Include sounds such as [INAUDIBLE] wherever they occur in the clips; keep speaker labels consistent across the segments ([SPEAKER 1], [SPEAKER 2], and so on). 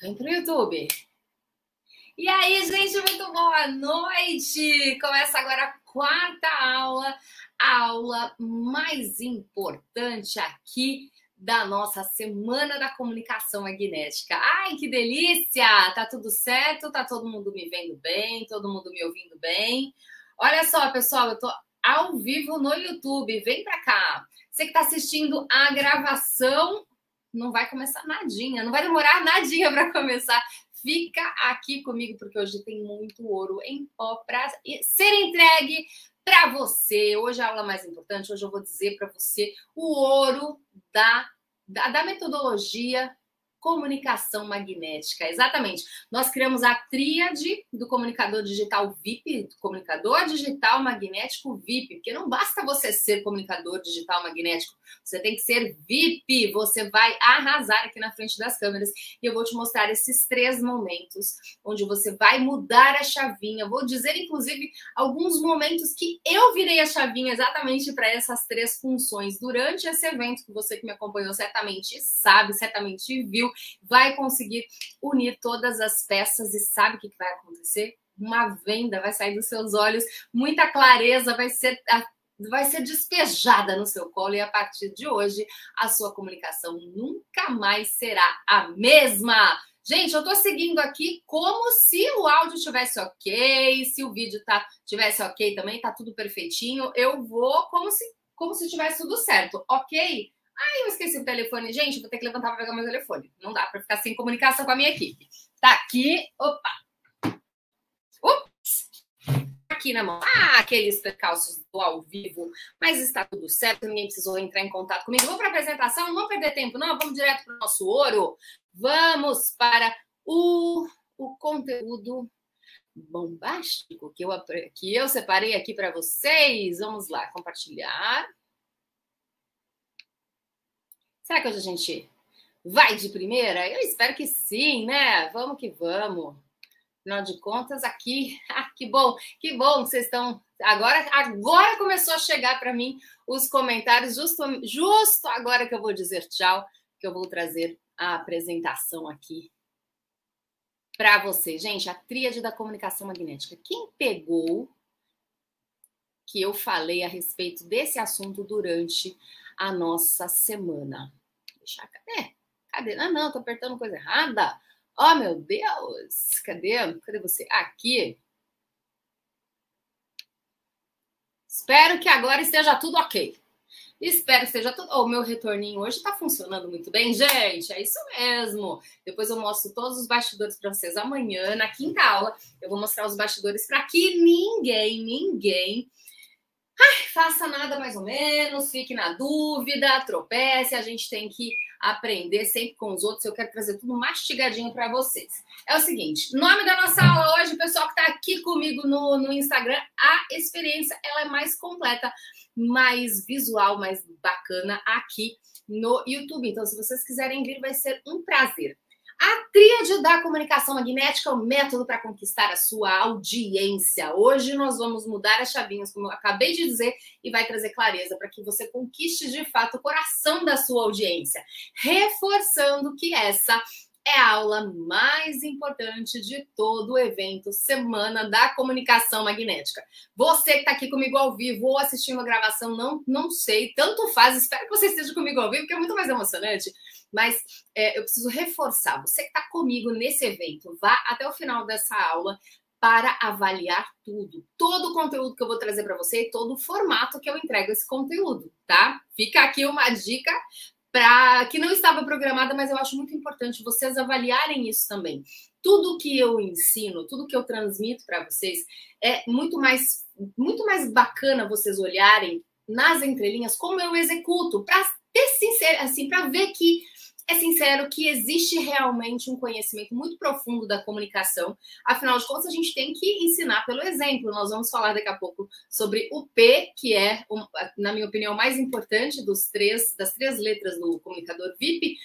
[SPEAKER 1] Vem pro YouTube. E aí, gente, muito boa noite! Começa agora a quarta aula, a aula mais importante aqui da nossa Semana da Comunicação Magnética. Ai, que delícia! Tá tudo certo? Tá todo mundo me vendo bem? Todo mundo me ouvindo bem? Olha só, pessoal, eu tô ao vivo no YouTube. Vem pra cá. Você que tá assistindo a gravação não vai começar nadinha, não vai demorar nadinha para começar. Fica aqui comigo, porque hoje tem muito ouro em pó para ser entregue para você. Hoje é a aula mais importante, hoje eu vou dizer para você o ouro da, da, da metodologia comunicação magnética. Exatamente. Nós criamos a tríade do comunicador digital VIP, do comunicador digital magnético VIP, porque não basta você ser comunicador digital magnético, você tem que ser VIP. Você vai arrasar aqui na frente das câmeras e eu vou te mostrar esses três momentos onde você vai mudar a chavinha. Vou dizer, inclusive, alguns momentos que eu virei a chavinha exatamente para essas três funções durante esse evento que você que me acompanhou certamente sabe, certamente viu vai conseguir unir todas as peças e sabe o que vai acontecer? Uma venda vai sair dos seus olhos, muita clareza vai ser vai ser despejada no seu colo e a partir de hoje a sua comunicação nunca mais será a mesma. Gente, eu tô seguindo aqui como se o áudio tivesse ok, se o vídeo tá tivesse ok também, tá tudo perfeitinho. Eu vou como se como se tivesse tudo certo, ok? Aí eu esqueci o telefone. Gente, vou ter que levantar para pegar meu telefone. Não dá para ficar sem comunicação com a minha equipe. Tá aqui. Opa! Ups! Aqui na mão. Ah, aqueles percalços do ao vivo. Mas está tudo certo. Ninguém precisou entrar em contato comigo. Vamos para a apresentação. Não vamos perder tempo, não. Vamos direto para o nosso ouro. Vamos para o, o conteúdo bombástico que eu, que eu separei aqui para vocês. Vamos lá, compartilhar. Será que hoje a gente vai de primeira? Eu espero que sim, né? Vamos que vamos. Afinal de contas, aqui, [LAUGHS] ah, que bom, que bom que vocês estão. Agora, agora começou a chegar para mim os comentários, justo, justo agora que eu vou dizer tchau, que eu vou trazer a apresentação aqui para você. Gente, a tríade da comunicação magnética. Quem pegou que eu falei a respeito desse assunto durante a nossa semana. Deixar, cadê? Cadê? Ah, não, tô apertando coisa errada. Oh, meu Deus! Cadê? Cadê você? Aqui. Espero que agora esteja tudo ok. Espero que esteja tudo. Oh, o meu retorninho hoje está funcionando muito bem, gente. É isso mesmo. Depois eu mostro todos os bastidores para vocês amanhã, na quinta aula. Eu vou mostrar os bastidores para que ninguém, ninguém Ai, faça nada mais ou menos, fique na dúvida, tropece, a gente tem que aprender sempre com os outros. Eu quero trazer tudo mastigadinho para vocês. É o seguinte, nome da nossa aula hoje, pessoal que está aqui comigo no, no Instagram, a experiência ela é mais completa, mais visual, mais bacana aqui no YouTube. Então, se vocês quiserem vir, vai ser um prazer. A tríade da comunicação magnética é o método para conquistar a sua audiência. Hoje nós vamos mudar as chavinhas, como eu acabei de dizer, e vai trazer clareza para que você conquiste de fato o coração da sua audiência, reforçando que essa é a aula mais importante de todo o evento Semana da Comunicação Magnética. Você que está aqui comigo ao vivo ou assistindo a gravação, não, não sei, tanto faz, espero que você esteja comigo ao vivo, porque é muito mais emocionante. Mas é, eu preciso reforçar, você que está comigo nesse evento, vá até o final dessa aula para avaliar tudo, todo o conteúdo que eu vou trazer para você todo o formato que eu entrego esse conteúdo, tá? Fica aqui uma dica para que não estava programada, mas eu acho muito importante vocês avaliarem isso também. Tudo que eu ensino, tudo que eu transmito para vocês é muito mais muito mais bacana vocês olharem nas entrelinhas como eu executo para ter sincero, assim, para ver que é sincero que existe realmente um conhecimento muito profundo da comunicação. Afinal de contas, a gente tem que ensinar pelo exemplo. Nós vamos falar daqui a pouco sobre o P, que é, na minha opinião, o mais importante dos três, das três letras do comunicador VIP.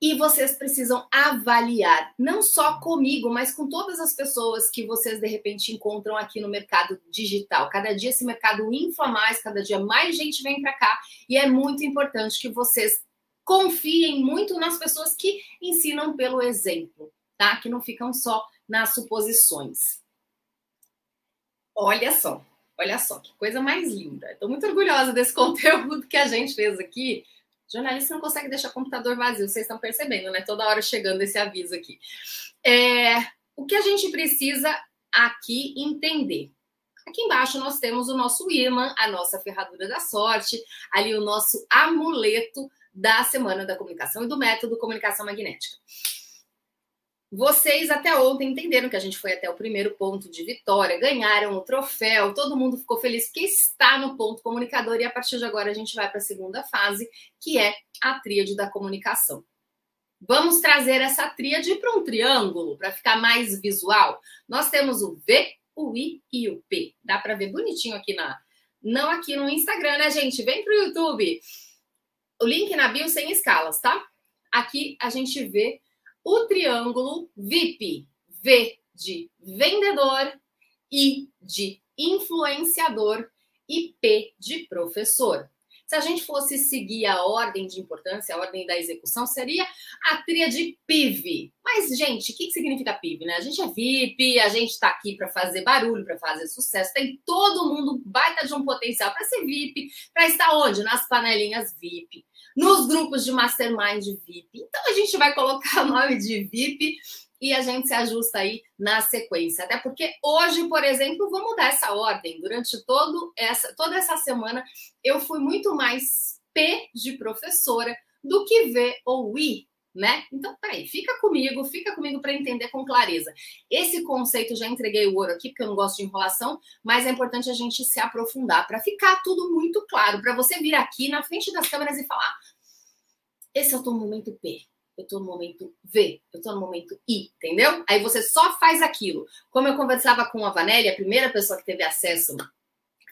[SPEAKER 1] E vocês precisam avaliar, não só comigo, mas com todas as pessoas que vocês de repente encontram aqui no mercado digital. Cada dia esse mercado infla mais, cada dia mais gente vem para cá, e é muito importante que vocês confiem muito nas pessoas que ensinam pelo exemplo, tá? Que não ficam só nas suposições. Olha só, olha só, que coisa mais linda. Estou muito orgulhosa desse [LAUGHS] conteúdo que a gente fez aqui. Jornalista não consegue deixar o computador vazio, vocês estão percebendo, né? Toda hora chegando esse aviso aqui. É, o que a gente precisa aqui entender? Aqui embaixo nós temos o nosso imã, a nossa ferradura da sorte, ali o nosso amuleto da Semana da Comunicação e do método Comunicação Magnética. Vocês até ontem entenderam que a gente foi até o primeiro ponto de vitória, ganharam o troféu, todo mundo ficou feliz porque está no ponto comunicador e a partir de agora a gente vai para a segunda fase, que é a tríade da comunicação. Vamos trazer essa tríade para um triângulo, para ficar mais visual. Nós temos o V, o I e o P. Dá para ver bonitinho aqui na. Não aqui no Instagram, né, gente? Vem para o YouTube. O link na bio sem escalas, tá? Aqui a gente vê o triângulo VIP. V de vendedor, I de influenciador e P de professor. Se a gente fosse seguir a ordem de importância, a ordem da execução, seria a tríade PIV. Mas, gente, o que, significa PIV? Né? A gente é VIP, a gente está aqui para fazer barulho, para fazer sucesso. Tem todo mundo baita de um potencial para ser VIP, para estar onde? Nas panelinhas VIP, nos grupos de mastermind VIP. Então, a gente vai colocar [LAUGHS] o nome de VIP e a gente se ajusta aí na sequência. Até porque hoje, por exemplo, vou mudar essa ordem. Durante todo essa, toda essa semana, eu fui muito mais P de professora do que V ou I, né? Então, peraí, fica comigo, fica comigo para entender com clareza. Esse conceito já entreguei o ouro aqui, porque eu não gosto de enrolação, mas é importante a gente se aprofundar para ficar tudo muito claro, para você vir aqui na frente das câmeras e falar: esse é o teu momento P eu estou no momento V, eu estou no momento I, entendeu? Aí você só faz aquilo. Como eu conversava com a Vanelli, a primeira pessoa que teve acesso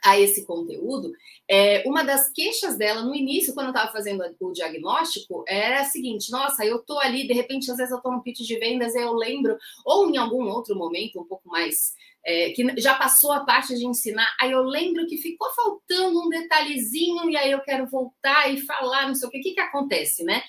[SPEAKER 1] a esse conteúdo, é, uma das queixas dela no início, quando eu estava fazendo o diagnóstico, era a seguinte: nossa, eu estou ali, de repente, às vezes eu estou no pitch de vendas, eu lembro, ou em algum outro momento, um pouco mais. É, que já passou a parte de ensinar, aí eu lembro que ficou faltando um detalhezinho, e aí eu quero voltar e falar, não sei o que, o que, que acontece, né?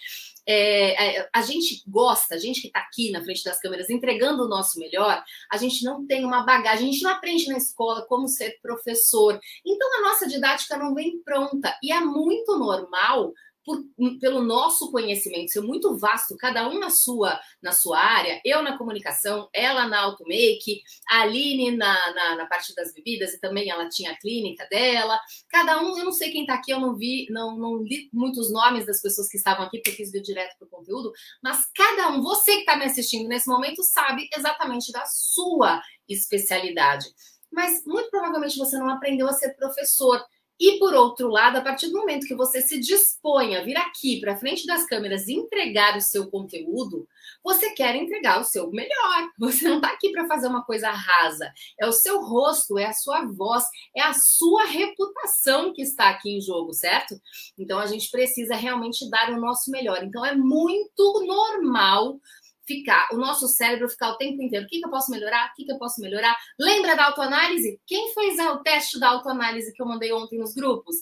[SPEAKER 1] É, é, a gente gosta, a gente que está aqui na frente das câmeras entregando o nosso melhor, a gente não tem uma bagagem, a gente não aprende na escola como ser professor. Então a nossa didática não vem pronta e é muito normal por, pelo nosso conhecimento ser muito vasto, cada um na sua, na sua área, eu na comunicação, ela na automake, a Aline na, na, na, parte das bebidas e também ela tinha a clínica dela. Cada um, eu não sei quem está aqui, eu não vi, não, não li muitos nomes das pessoas que estavam aqui, porque eu quis vir direto para o conteúdo, mas cada um, você que está me assistindo nesse momento, sabe exatamente da sua especialidade. Mas muito provavelmente você não aprendeu a ser professor. E por outro lado, a partir do momento que você se dispõe a vir aqui para frente das câmeras e entregar o seu conteúdo, você quer entregar o seu melhor. [LAUGHS] Você não está aqui para fazer uma coisa rasa. É o seu rosto, é a sua voz, é a sua reputação que está aqui em jogo, certo? Então a gente precisa realmente dar o nosso melhor. Então é muito normal ficar, o nosso cérebro ficar o tempo inteiro. O que, que eu posso melhorar? O que, que eu posso melhorar? Lembra da autoanálise? Quem fez o teste da autoanálise que eu mandei ontem nos grupos?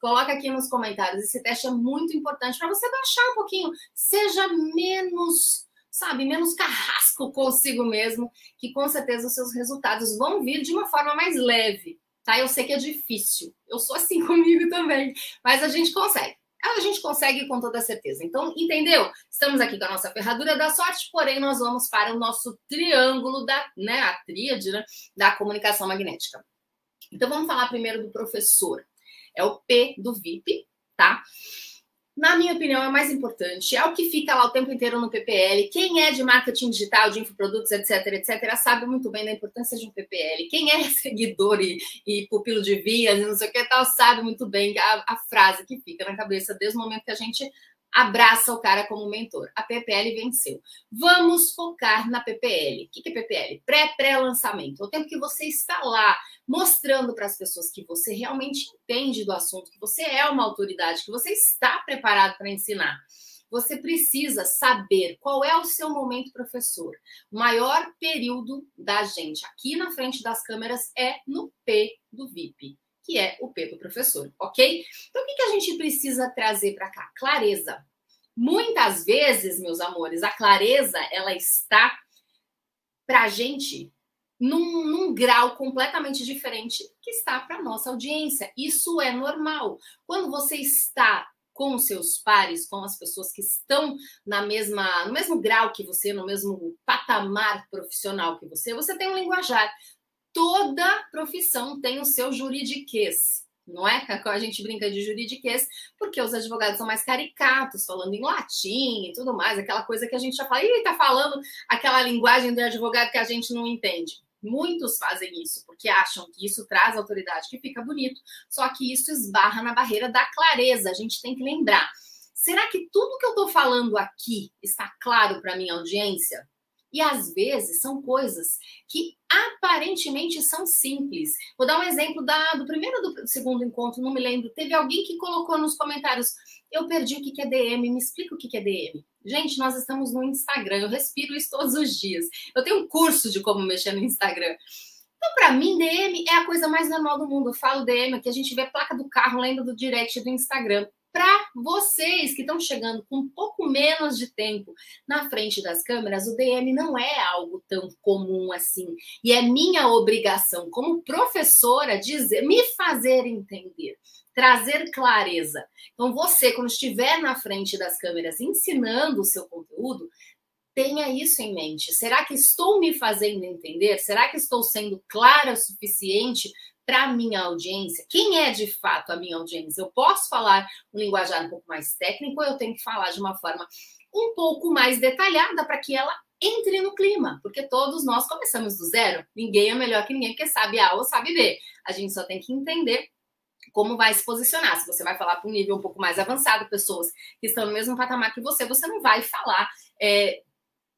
[SPEAKER 1] Coloca aqui nos comentários. Esse teste é muito importante para você baixar um pouquinho. Seja menos, sabe, menos carrasco consigo mesmo, que com certeza os seus resultados vão vir de uma forma mais leve. Tá? Eu sei que é difícil. Eu sou assim [LAUGHS] comigo também, mas a gente consegue a gente consegue com toda certeza. Então, entendeu? Estamos aqui com a nossa ferradura da sorte, porém nós vamos para o nosso triângulo da, né, a tríade né, da comunicação magnética. Então, vamos falar primeiro do professor. É o P do VIP, tá? Na minha opinião, é mais importante. É o que fica lá o tempo inteiro no PPL. Quem é de marketing digital, de infoprodutos, etc, etc, sabe muito bem da importância de um PPL. Quem é [LAUGHS] seguidor e, e pupilo de vias, não sei o que tal, sabe muito bem a, a frase que fica na cabeça desde o momento que a gente abraça o cara como mentor. A PPL venceu. Vamos focar na PPL. O que é PPL? Pré-pré-lançamento. O tempo que você está lá mostrando para as pessoas que você realmente entende do assunto, que você é uma autoridade, que você está preparado para ensinar. Você precisa saber qual é o seu momento professor. O maior período da gente aqui na frente das câmeras é no P do VIP que é o P do professor, ok? Então, o que, que a gente precisa trazer para cá? Clareza. Muitas vezes, meus amores, a clareza ela está para a gente num, num, grau completamente diferente que está para nossa audiência. Isso é normal. Quando você está com os seus pares, com as pessoas que estão na mesma, no mesmo grau que você, no mesmo patamar profissional que você, você tem um linguajar. Toda profissão tem o seu juridiquês não é? A gente brinca de juridiquês, porque os advogados são mais caricatos, falando em latim e tudo mais, aquela coisa que a gente já fala, ih, tá falando aquela linguagem do advogado que a gente não entende. Muitos fazem isso porque acham que isso traz autoridade, que fica bonito, só que isso esbarra na barreira da clareza. A gente tem que lembrar. Será que tudo que eu estou falando aqui está claro para minha audiência? E às vezes são coisas que aparentemente são simples. Vou dar um exemplo da, do primeiro do segundo encontro, não me lembro. Teve alguém que colocou nos comentários: Eu perdi o que é DM, me explica o que é DM. Gente, nós estamos no Instagram, eu respiro isso todos os dias. Eu tenho um curso de como mexer no Instagram. Então, para mim, DM é a coisa mais normal do mundo. Eu falo DM, aqui a gente vê a placa do carro, lembra do direct do Instagram para vocês que estão chegando com um pouco menos de tempo na frente das câmeras, o DM não é algo tão comum assim. E é minha obrigação como professora dizer, me fazer entender, trazer clareza. Então você, quando estiver na frente das câmeras ensinando o seu conteúdo, tenha isso em mente. Será que estou me fazendo entender? Será que estou sendo clara o suficiente para a minha audiência, quem é de fato a minha audiência? Eu posso falar um linguajar um pouco mais técnico ou eu tenho que falar de uma forma um pouco mais detalhada para que ela entre no clima, porque todos nós começamos do zero. Ninguém é melhor que ninguém, porque sabe A ou sabe B. A gente só tem que entender como vai se posicionar. Se você vai falar para um nível um pouco mais avançado, pessoas que estão no mesmo patamar que você, você não vai falar é,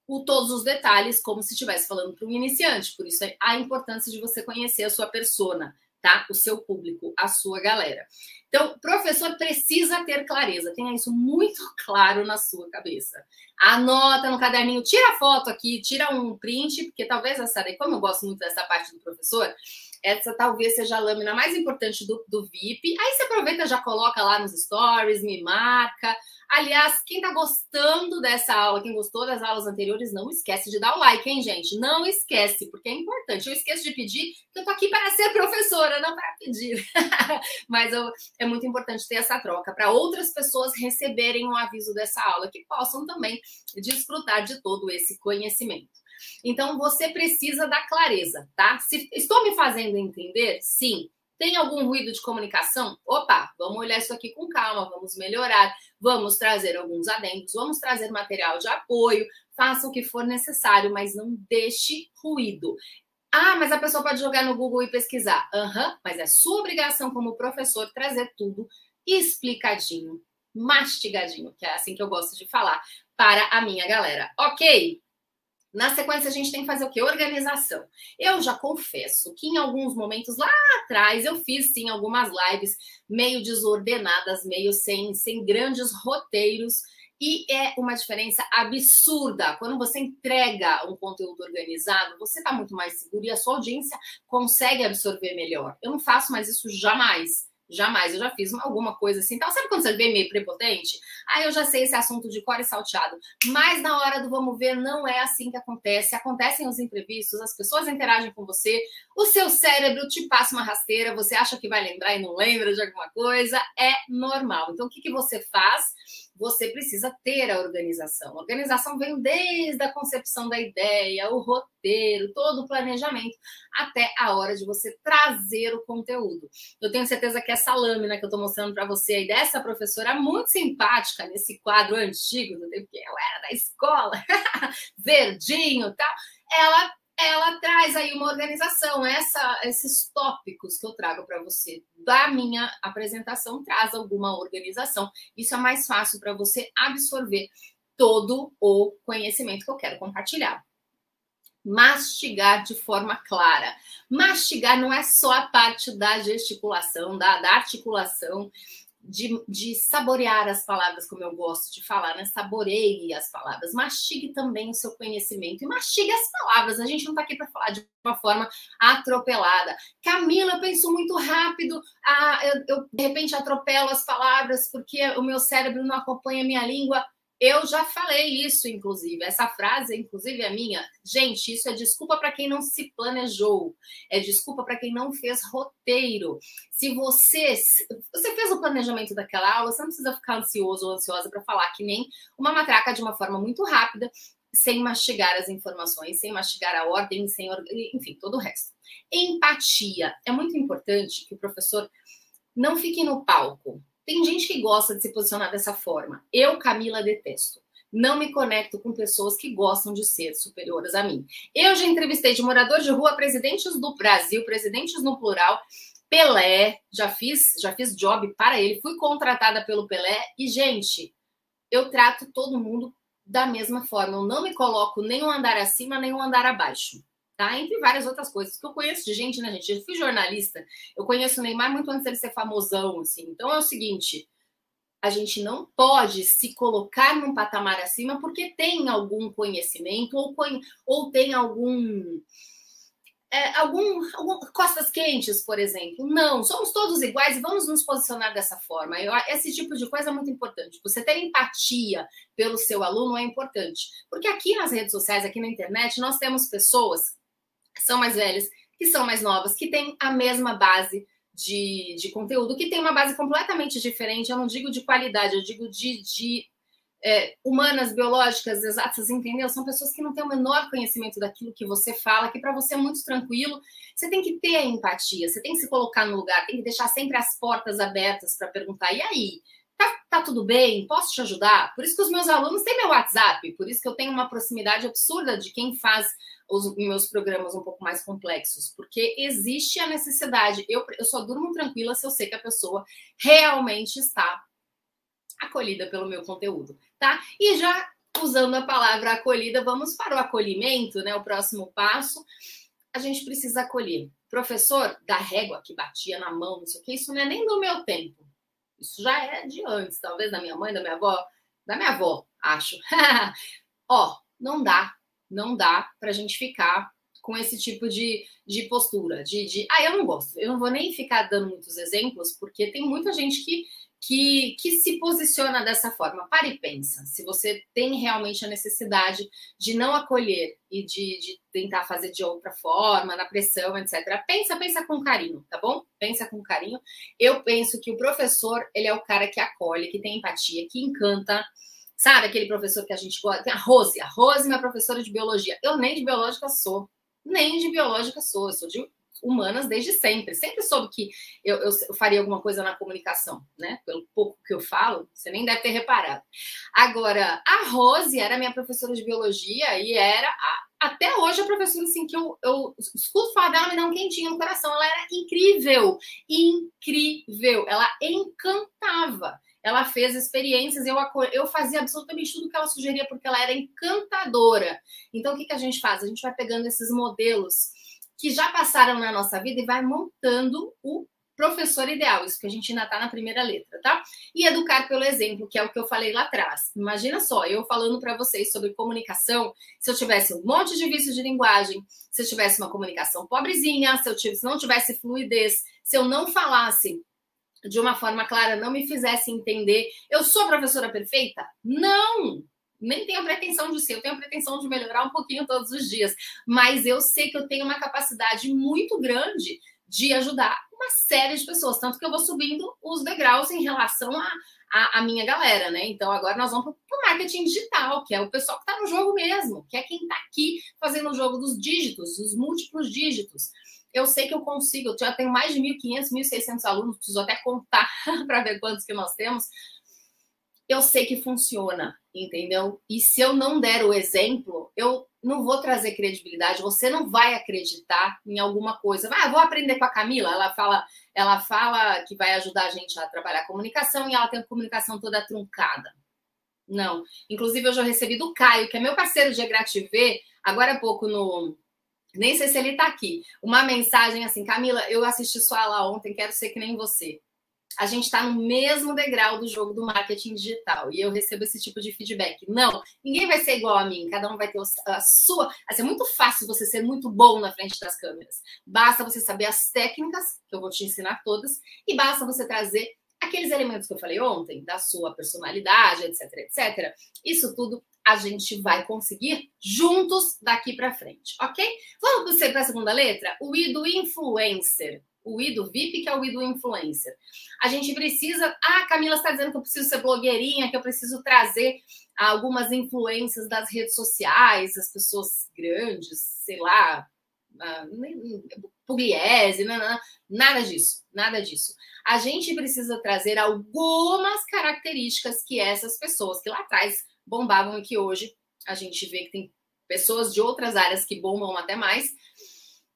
[SPEAKER 1] o, todos os detalhes como se estivesse falando para um iniciante. Por isso, a importância de você conhecer a sua persona, tá? O seu público, a sua galera. Então, professor precisa ter clareza, tenha isso muito [LAUGHS] claro na sua cabeça. Anota no caderninho, tira a foto aqui, tira um print, porque talvez essa daí, como eu gosto muito dessa parte do professor, essa talvez seja a lâmina mais importante do, do VIP. Aí você aproveita, já coloca lá nos stories, me marca. Aliás, quem está gostando dessa aula, quem gostou das aulas anteriores, não esquece de dar o like, hein, gente? Não esquece, porque é importante. Eu esqueço de pedir, porque eu tô aqui para ser professora, não para pedir. [LAUGHS] Mas eu, é muito importante ter essa troca para outras pessoas receberem um aviso dessa aula, que possam também desfrutar de todo esse conhecimento. Então, você precisa da clareza, tá? Se estou me fazendo entender? Sim. Tem algum ruído de comunicação? Opa, vamos olhar isso aqui com calma, vamos melhorar, vamos trazer alguns adendos, vamos trazer material de apoio, faça o que for necessário, mas não deixe ruído. Ah, mas a pessoa pode jogar no Google e pesquisar. Aham, uhum, mas é sua obrigação como professor trazer tudo explicadinho, mastigadinho, que é assim que eu gosto de falar, para a minha galera. Ok? Na sequência, a gente tem que fazer o quê? Organização. Eu já confesso que em alguns momentos lá atrás eu fiz sim algumas lives meio desordenadas, meio sem, sem grandes roteiros. E é uma diferença absurda. Quando você entrega um conteúdo organizado, você está muito mais seguro e a sua audiência consegue absorver melhor. Eu não faço mais isso jamais. Jamais, eu já fiz uma, alguma coisa assim. Então, sabe quando você vê meio prepotente? Ah, eu já sei esse assunto de core salteado. Mas na hora do vamos ver, não é assim que acontece. Acontecem os imprevistos, as pessoas interagem com você, o seu cérebro te passa uma rasteira, você acha que vai lembrar e não lembra de alguma coisa. É normal. Então, o que, que você faz? Você precisa ter a organização. A organização vem desde a concepção da ideia, o roteiro, todo o planejamento, até a hora de você trazer o conteúdo. Eu tenho certeza que essa lâmina que eu estou mostrando para você aí dessa professora muito simpática nesse quadro antigo, do tempo que eu era da escola, [LAUGHS] verdinho tal, ela ela traz aí uma organização. Essa, esses tópicos que eu trago para você da minha apresentação traz alguma organização. Isso é mais fácil para você absorver todo o conhecimento que eu quero compartilhar. Mastigar de forma clara. Mastigar não é só a parte da gesticulação, da, da articulação de, de, saborear as palavras, como eu gosto de falar, né? Saboreie as palavras, mastigue também o seu conhecimento e mastigue as palavras. A gente não está aqui para falar de uma forma atropelada. Camila, eu penso muito rápido, ah, eu, eu de repente atropelo as palavras porque o meu cérebro não acompanha a minha língua. Eu já falei isso, inclusive. Essa frase, inclusive, é minha. Gente, isso é desculpa para quem não se planejou. É desculpa para quem não fez roteiro. Se você, você fez o planejamento daquela aula, você não precisa ficar ansioso ou ansiosa para falar que nem uma matraca de uma forma muito rápida, sem mastigar as informações, sem mastigar a ordem, sem, enfim, todo o resto. Empatia. É muito importante que o professor não fique no palco tem gente que gosta de se posicionar dessa forma. Eu, Camila, detesto. Não me conecto com pessoas que gostam de ser superiores a mim. Eu já entrevistei de morador de rua presidentes do Brasil, presidentes no plural, Pelé, já fiz, já fiz job para ele, fui contratada pelo Pelé e gente, eu trato todo mundo da mesma forma. Eu não me coloco nem um andar acima, nem um andar abaixo tá? Entre várias outras coisas que eu conheço de gente, né, gente? Eu fui jornalista, eu conheço o Neymar muito antes dele ser famosão, assim. Então é o seguinte, a gente não pode se colocar num patamar acima porque tem algum conhecimento ou, ou tem algum é, algum, algum, costas quentes, por exemplo. Não, somos todos iguais e vamos nos posicionar dessa forma. Eu, esse tipo de coisa é muito importante. Você ter empatia pelo seu aluno é importante. Porque aqui nas redes sociais, aqui na internet, nós temos pessoas são mais velhas, que são mais novas, que têm a mesma base de, de conteúdo, que tem uma base completamente diferente. Eu não digo de qualidade, eu digo de, de é, humanas, biológicas, exatas, entendeu? São pessoas que não têm o menor conhecimento daquilo que você fala, que para você é muito tranquilo. Você tem que ter empatia, você tem que se colocar no lugar, tem que deixar sempre as portas abertas para perguntar: e aí? Tá, tá, tudo bem? Posso te ajudar? Por isso que os meus alunos têm meu WhatsApp, por isso que eu tenho uma proximidade absurda de quem faz os meus programas um pouco mais complexos, porque existe a necessidade. Eu, eu só durmo tranquila se eu sei que a pessoa realmente está acolhida pelo meu conteúdo, tá? E já usando a palavra acolhida, vamos para o acolhimento, né? O próximo passo. A gente precisa acolher. Professor da régua que batia na mão, não sei o que, isso não é nem do meu tempo. Isso já é de antes, talvez da minha mãe, da minha avó, da minha avó, acho. [LAUGHS] Ó, não dá não dá para a gente ficar com esse tipo de, de postura, de, de, ah, eu não gosto, eu não vou nem ficar dando muitos exemplos, porque tem muita gente que, que, que se posiciona dessa forma. Pare e pensa, se você tem realmente a necessidade de não acolher e de, de tentar fazer de outra forma, na pressão, etc. Pensa, pensa com carinho, tá bom? Pensa com carinho. Eu penso que o professor, ele é o cara que acolhe, que tem empatia, que encanta, Sabe aquele professor que a gente gosta? Tem a Rose. A Rose, minha professora de biologia. Eu nem de biológica sou. Nem de biológica sou. Eu sou de humanas desde sempre. Sempre soube que eu, eu, eu, faria alguma coisa na comunicação, né? Pelo pouco que eu falo, você nem deve ter reparado. Agora, a Rose era minha professora de biologia e era a, até hoje a professora assim que eu, eu escuto falar dela me dá um quentinho no coração. Ela era incrível, incrível. Ela encantava ela fez experiências, eu, eu fazia absolutamente tudo que ela sugeria, porque ela era encantadora. Então, o que, que a gente faz? A gente vai pegando esses modelos que já passaram na nossa vida e vai montando o professor ideal, isso que a gente ainda está na primeira letra, tá? E educar pelo exemplo, que é o que eu falei lá atrás. Imagina só, eu falando para vocês sobre comunicação, se eu tivesse um monte de vícios de linguagem, se eu tivesse uma comunicação pobrezinha, se eu tivesse, se não tivesse fluidez, se eu não falasse de uma forma clara, não me fizesse entender. Eu sou professora perfeita? Não! Nem tenho pretensão de ser, eu tenho a pretensão de melhorar um pouquinho todos os dias. Mas eu sei que eu tenho uma capacidade muito grande de ajudar uma série de pessoas. Tanto que eu vou subindo os degraus em relação a, a, a, minha galera, né? Então agora nós vamos para o marketing digital, que é o pessoal que está no jogo mesmo, que é quem está aqui fazendo o jogo dos dígitos, os múltiplos dígitos eu sei que eu consigo, eu já tenho mais de 1.500, 1.600 alunos, preciso até contar [LAUGHS] para ver quantos que nós temos. Eu sei que funciona, entendeu? E se eu não der o exemplo, eu não vou trazer credibilidade, você não vai acreditar em alguma coisa. Ah, vou aprender com a Camila, ela fala, ela fala que vai ajudar a gente a trabalhar a comunicação e ela tem a comunicação toda truncada. Não. Inclusive, eu já recebi do Caio, que é meu parceiro de EGRATV, agora há pouco no, nem sei se ele está aqui. Uma mensagem assim, Camila, eu assisti sua aula ontem, quero ser que nem você. A gente está no mesmo degrau do jogo do marketing digital e eu recebo esse tipo de feedback. Não, ninguém vai ser igual a mim, cada um vai ter a sua. Assim, é muito fácil você ser muito bom na frente das câmeras. Basta você saber as técnicas, que eu vou te ensinar todas, e basta você trazer aqueles elementos que eu falei ontem, da sua personalidade, etc, etc, isso tudo a gente vai conseguir juntos daqui para frente, ok? Vamos para a segunda letra? O I do influencer. O I do VIP, que é o I do influencer. A gente precisa. Ah, Camila está dizendo que eu preciso ser blogueirinha, que eu preciso trazer algumas influências das redes sociais, as pessoas grandes, sei lá, Pugliese, nada disso, nada disso. A gente precisa trazer algumas características que essas pessoas que lá atrás bombavam e que hoje a gente vê que tem pessoas de outras áreas que bombam até mais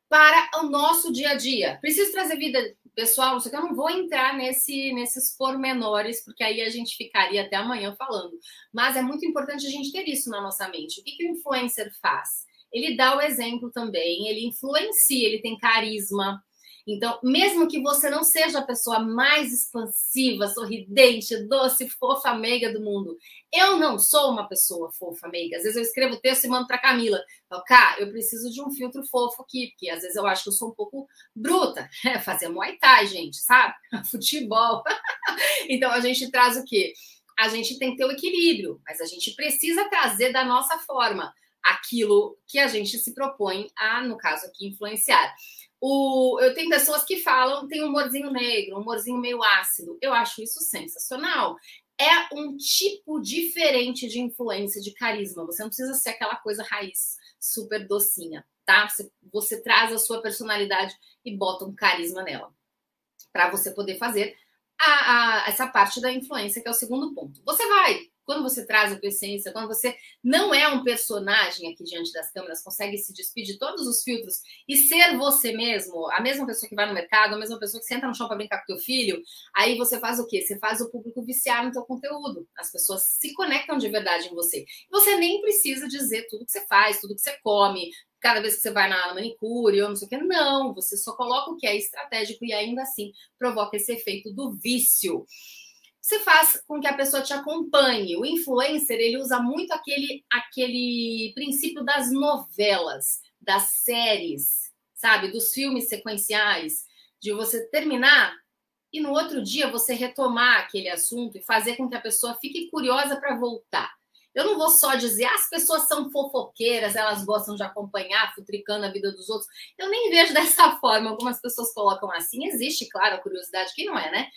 [SPEAKER 1] para o nosso dia a dia. Preciso trazer vida pessoal, só que eu não vou entrar nesse, nesses pormenores, porque aí a gente ficaria até amanhã falando. Mas é muito importante a gente ter isso na nossa mente. O que, que o influencer faz? Ele dá o exemplo também, ele influencia, ele tem carisma, então, mesmo que você não seja a pessoa mais expansiva, sorridente, doce, fofa, meiga do mundo, eu não sou uma pessoa fofa, meiga. Às vezes eu escrevo texto e mando para Camila. Falo, cá, eu preciso de um filtro fofo aqui, porque às vezes eu acho que eu sou um pouco bruta. [LAUGHS] É fazer Muay Thai, gente, sabe? [LAUGHS] Futebol. [LAUGHS] então, a gente traz o quê? A gente tem que ter o equilíbrio, mas a gente precisa trazer da nossa forma aquilo que a gente se propõe a, no caso aqui, influenciar. O, eu tenho pessoas que falam tem um humorzinho negro, um humorzinho meio ácido. Eu acho isso sensacional. É um tipo diferente de influência, de carisma. Você não precisa ser aquela coisa raiz, super docinha, tá? Você, você traz a sua personalidade e bota um carisma nela. Para você poder fazer a, a, essa parte da influência, que é o segundo ponto. Você vai quando você traz a tua essência, quando você não é um personagem aqui diante das câmeras, consegue se despedir de todos os filtros e ser você mesmo, a mesma pessoa que vai no mercado, a mesma pessoa que senta no chão para brincar com teu filho, aí você faz o quê? Você faz o público viciar no teu conteúdo. As pessoas se conectam de verdade em você. Você nem precisa dizer tudo que você faz, tudo que você come, cada vez que você vai na manicure ou não sei o que. Não, você só coloca o que é estratégico e ainda assim provoca esse efeito do vício você faz com que a pessoa te acompanhe. O influencer, ele usa muito aquele, aquele princípio das novelas, das séries, sabe? Dos filmes sequenciais, de você terminar e no outro dia você retomar aquele assunto e fazer com que a pessoa fique curiosa para voltar. Eu não vou só dizer, ah, as pessoas são fofoqueiras, elas gostam de acompanhar, futricando a vida dos outros. Eu nem vejo [LAUGHS] dessa forma. Algumas pessoas colocam assim. Existe, claro, a curiosidade, quem não é, né?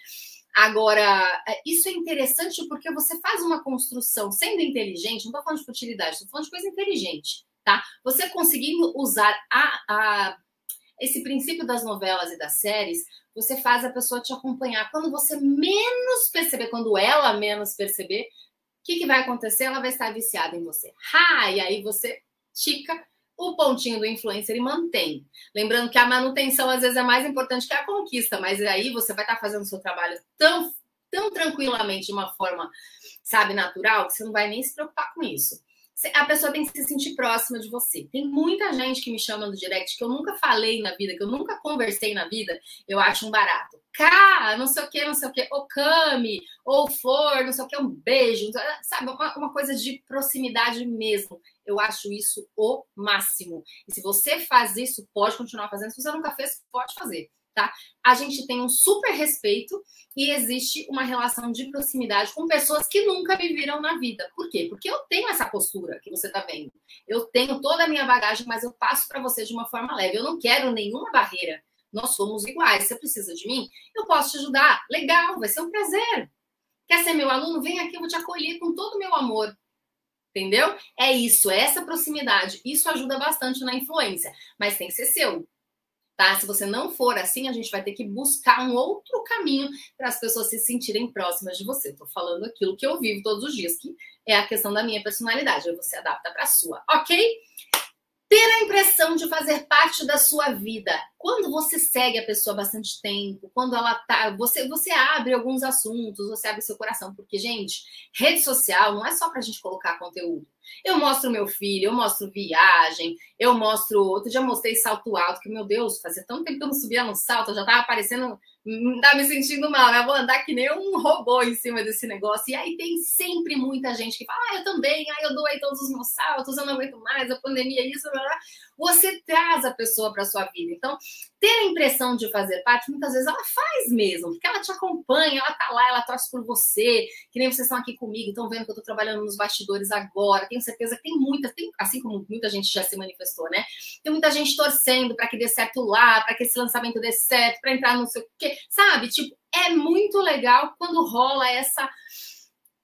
[SPEAKER 1] Agora, é, isso é interessante porque você faz uma construção sendo inteligente, não estou falando de futilidade, estou falando de coisa inteligente, tá? Você conseguindo usar a, a, esse princípio das novelas e das séries, você faz a pessoa te acompanhar. Quando você menos perceber, quando ela menos perceber, o que, que vai acontecer? Ela vai estar viciada em você. Ha! E aí você tica o pontinho do influencer e mantém. Lembrando que a manutenção às vezes é mais importante que a conquista, mas aí você vai estar fazendo o seu trabalho tão, tão tranquilamente, de uma forma, sabe, natural, que você não vai nem se preocupar com isso a pessoa tem que se sentir próxima de você. Tem muita gente que me chama no direct que eu nunca falei na vida, que eu nunca conversei na vida, eu acho um barato. Cá, não sei o que, não sei o que, Okami, ou for, não sei o que, um beijo, sabe? Uma, uma coisa de proximidade mesmo. Eu acho isso o máximo. E se você faz isso, pode continuar fazendo. Se você nunca fez, pode fazer tá? A gente tem um super respeito e existe uma relação de proximidade com pessoas que nunca me viram na vida. Por quê? Porque eu tenho essa postura que você está vendo. Eu tenho toda a minha bagagem, mas eu passo para você de uma forma leve. Eu não quero nenhuma barreira. Nós somos iguais. Você precisa de mim? Eu posso te ajudar. Legal, vai ser um prazer. Quer ser meu aluno? Vem aqui, eu vou te acolher com todo o meu amor. Entendeu? É isso, é essa proximidade. Isso ajuda bastante na influência, mas tem que ser seu tá? Se você não for assim, a gente vai ter que buscar um outro caminho para as pessoas se sentirem próximas de você. Estou falando aquilo que eu vivo todos os dias, que é a questão da minha personalidade. Aí você adapta para a sua, ok? ter a impressão de fazer parte da sua vida. Quando você segue a pessoa bastante tempo, quando ela tá, você você abre alguns assuntos, você abre seu coração, porque gente, rede social não é só pra gente colocar conteúdo. Eu mostro meu filho, eu mostro viagem, eu mostro. Outro dia mostrei salto alto, que, meu Deus, fazia tanto tempo que eu não subia no salto, eu já tava aparecendo, tá me sentindo mal, né? Vou andar que nem um robô em cima desse negócio. E aí tem sempre muita gente que fala, ah, eu também, ah, eu doei todos os meus saltos, eu não aguento mais, a pandemia, isso, blá, blá. você traz a pessoa para sua vida. Então, ter a impressão de fazer parte, muitas vezes ela faz mesmo, porque ela te acompanha, ela tá lá, ela torce por você, que nem vocês estão aqui comigo, estão vendo que eu tô trabalhando nos bastidores agora. Tenho certeza que tem muita, tem, assim como muita gente já se manifestou, né? Tem muita gente torcendo para que dê certo lá, para que esse lançamento dê certo, para entrar no sei o quê, sabe? Tipo, é muito legal quando rola essa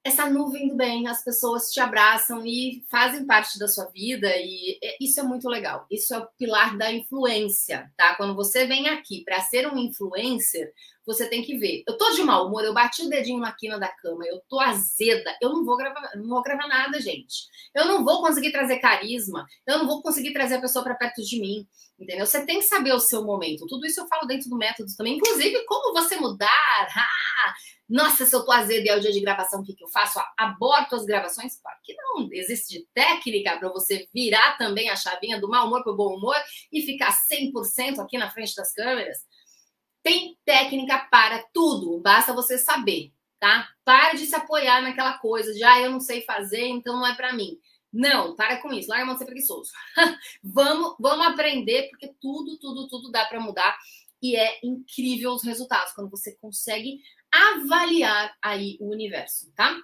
[SPEAKER 1] essa nuvem do bem, as pessoas te abraçam e fazem parte da sua vida e é, isso é muito legal. Isso é o pilar da influência, tá? Quando você vem aqui para ser um influencer, você tem que ver. Eu tô de mau humor, eu bati o dedinho na quina da cama, eu tô azeda, eu não vou gravar, não vou gravar nada, gente. Eu não vou conseguir trazer carisma, eu não vou conseguir trazer a pessoa para perto de mim, entendeu? Você tem que saber o seu momento. Tudo isso eu falo dentro do método também, inclusive como você mudar. Ah, nossa, se eu tô azeda e é o dia de gravação, o que, que eu faço? Aborto as gravações? Claro que não. Existe técnica para você virar também a chavinha do mau humor para o bom humor e ficar 100% aqui na frente das câmeras. Tem técnica para tudo, basta você saber, tá? Para de se apoiar naquela coisa de, ah, eu não sei fazer, então não é para mim. Não, para com isso, larga mão de ser preguiçoso. [LAUGHS] vamos, vamos aprender, porque tudo, tudo, tudo dá para mudar e é incrível os resultados quando você consegue avaliar aí o universo, tá?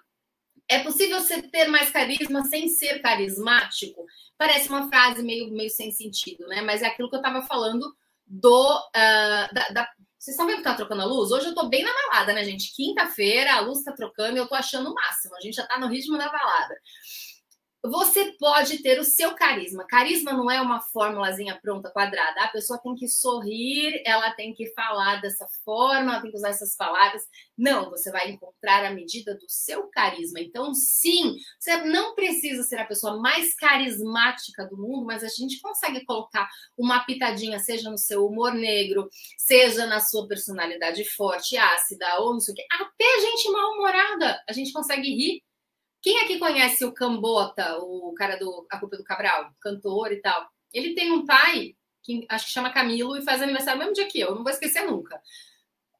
[SPEAKER 1] É possível você ter mais carisma sem ser carismático? Parece uma frase meio, meio sem sentido, né? Mas é aquilo que eu tava falando do. Uh, da, da... Vocês estão vendo que tá trocando a luz? Hoje eu tô bem na balada, né, gente? Quinta-feira, a luz tá trocando e eu tô achando o máximo. A gente já tá no ritmo da balada você pode ter o seu carisma. Carisma não é uma fórmulazinha pronta, quadrada. A pessoa tem que sorrir, ela tem que falar dessa forma, ela tem que usar essas palavras. Não, você vai encontrar a medida do seu carisma. Então, sim, você não precisa ser a pessoa mais carismática do mundo, mas a gente consegue colocar uma pitadinha, seja no seu humor negro, seja na sua personalidade forte, ácida, ou não sei o quê. Até gente mal-humorada, a gente consegue rir quem aqui conhece o Cambota, o cara do A Culpa do Cabral, cantor e tal? Ele tem um pai que acho que chama Camilo e faz aniversário no mesmo dia que eu, não vou esquecer nunca.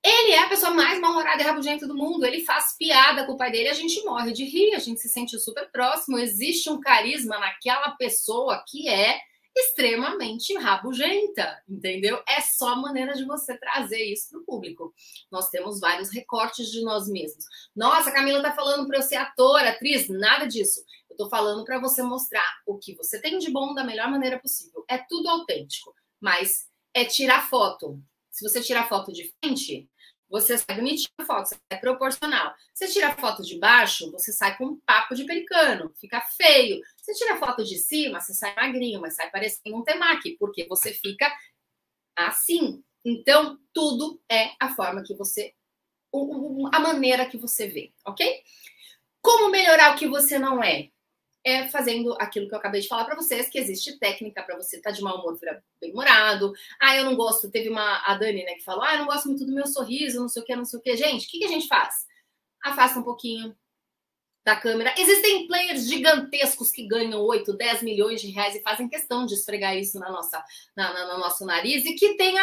[SPEAKER 1] Ele é a pessoa mais mal-humorada e rabugenta do mundo. Ele faz piada com o pai dele, a gente morre de rir, a gente se sente super próximo. Existe um carisma naquela pessoa que é extremamente rabugenta, entendeu? É só a maneira de você trazer isso para o público. Nós temos vários recortes de nós mesmos. Nossa, Camila tá falando para eu ser ator, atriz, nada disso. Eu tô falando para você mostrar o que você tem de bom da melhor maneira possível. É tudo autêntico, mas é tirar foto. Se você tirar foto de frente, você sai bonitinho a foto, é proporcional. Você tira foto de baixo, você sai com um papo de pelicano, fica feio. Você tira foto de cima, você sai magrinho, mas sai parecendo um temaki, porque você fica assim. Então, tudo é a forma que você. a maneira que você vê, ok? Como melhorar o que você não é? É fazendo aquilo que eu acabei de falar para vocês, que existe técnica para você estar tá de mau humor, bem-humorado. Ah, eu não gosto, teve uma, a Dani, né, que falou, ah, eu não gosto muito do meu sorriso, não sei o que, não sei o que. Gente, o que, que a gente faz? Afasta um pouquinho, da câmera. Existem players gigantescos que ganham 8, 10 milhões de reais e fazem questão de esfregar isso na nossa, na, na, no nosso nariz e que tem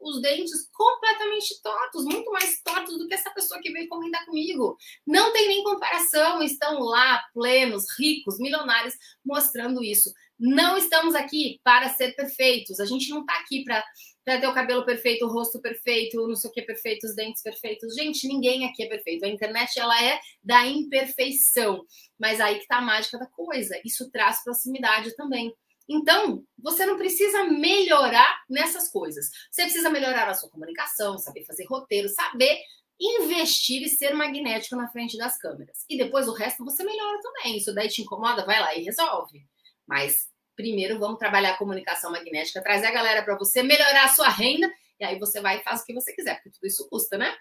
[SPEAKER 1] os dentes completamente tortos, muito mais tortos do que essa pessoa que veio comentar comigo. Não tem nem comparação, estão lá plenos, ricos, milionários, mostrando isso. Não estamos aqui para ser perfeitos, a gente não está aqui para ter o cabelo perfeito, o rosto perfeito, não sei o que perfeito, os dentes perfeitos. Gente, ninguém aqui é perfeito. A internet ela é da imperfeição, mas aí que tá a mágica da coisa. Isso traz proximidade também. Então, você não precisa melhorar nessas coisas. Você precisa melhorar a sua comunicação, saber fazer roteiro, saber investir e ser magnético na frente das câmeras. E depois o resto você melhora também. Isso daí te incomoda, vai lá e resolve. Mas primeiro vamos trabalhar a comunicação magnética, trazer a galera para você, melhorar a sua renda, e aí você vai e faz o que você quiser, porque tudo isso custa, né?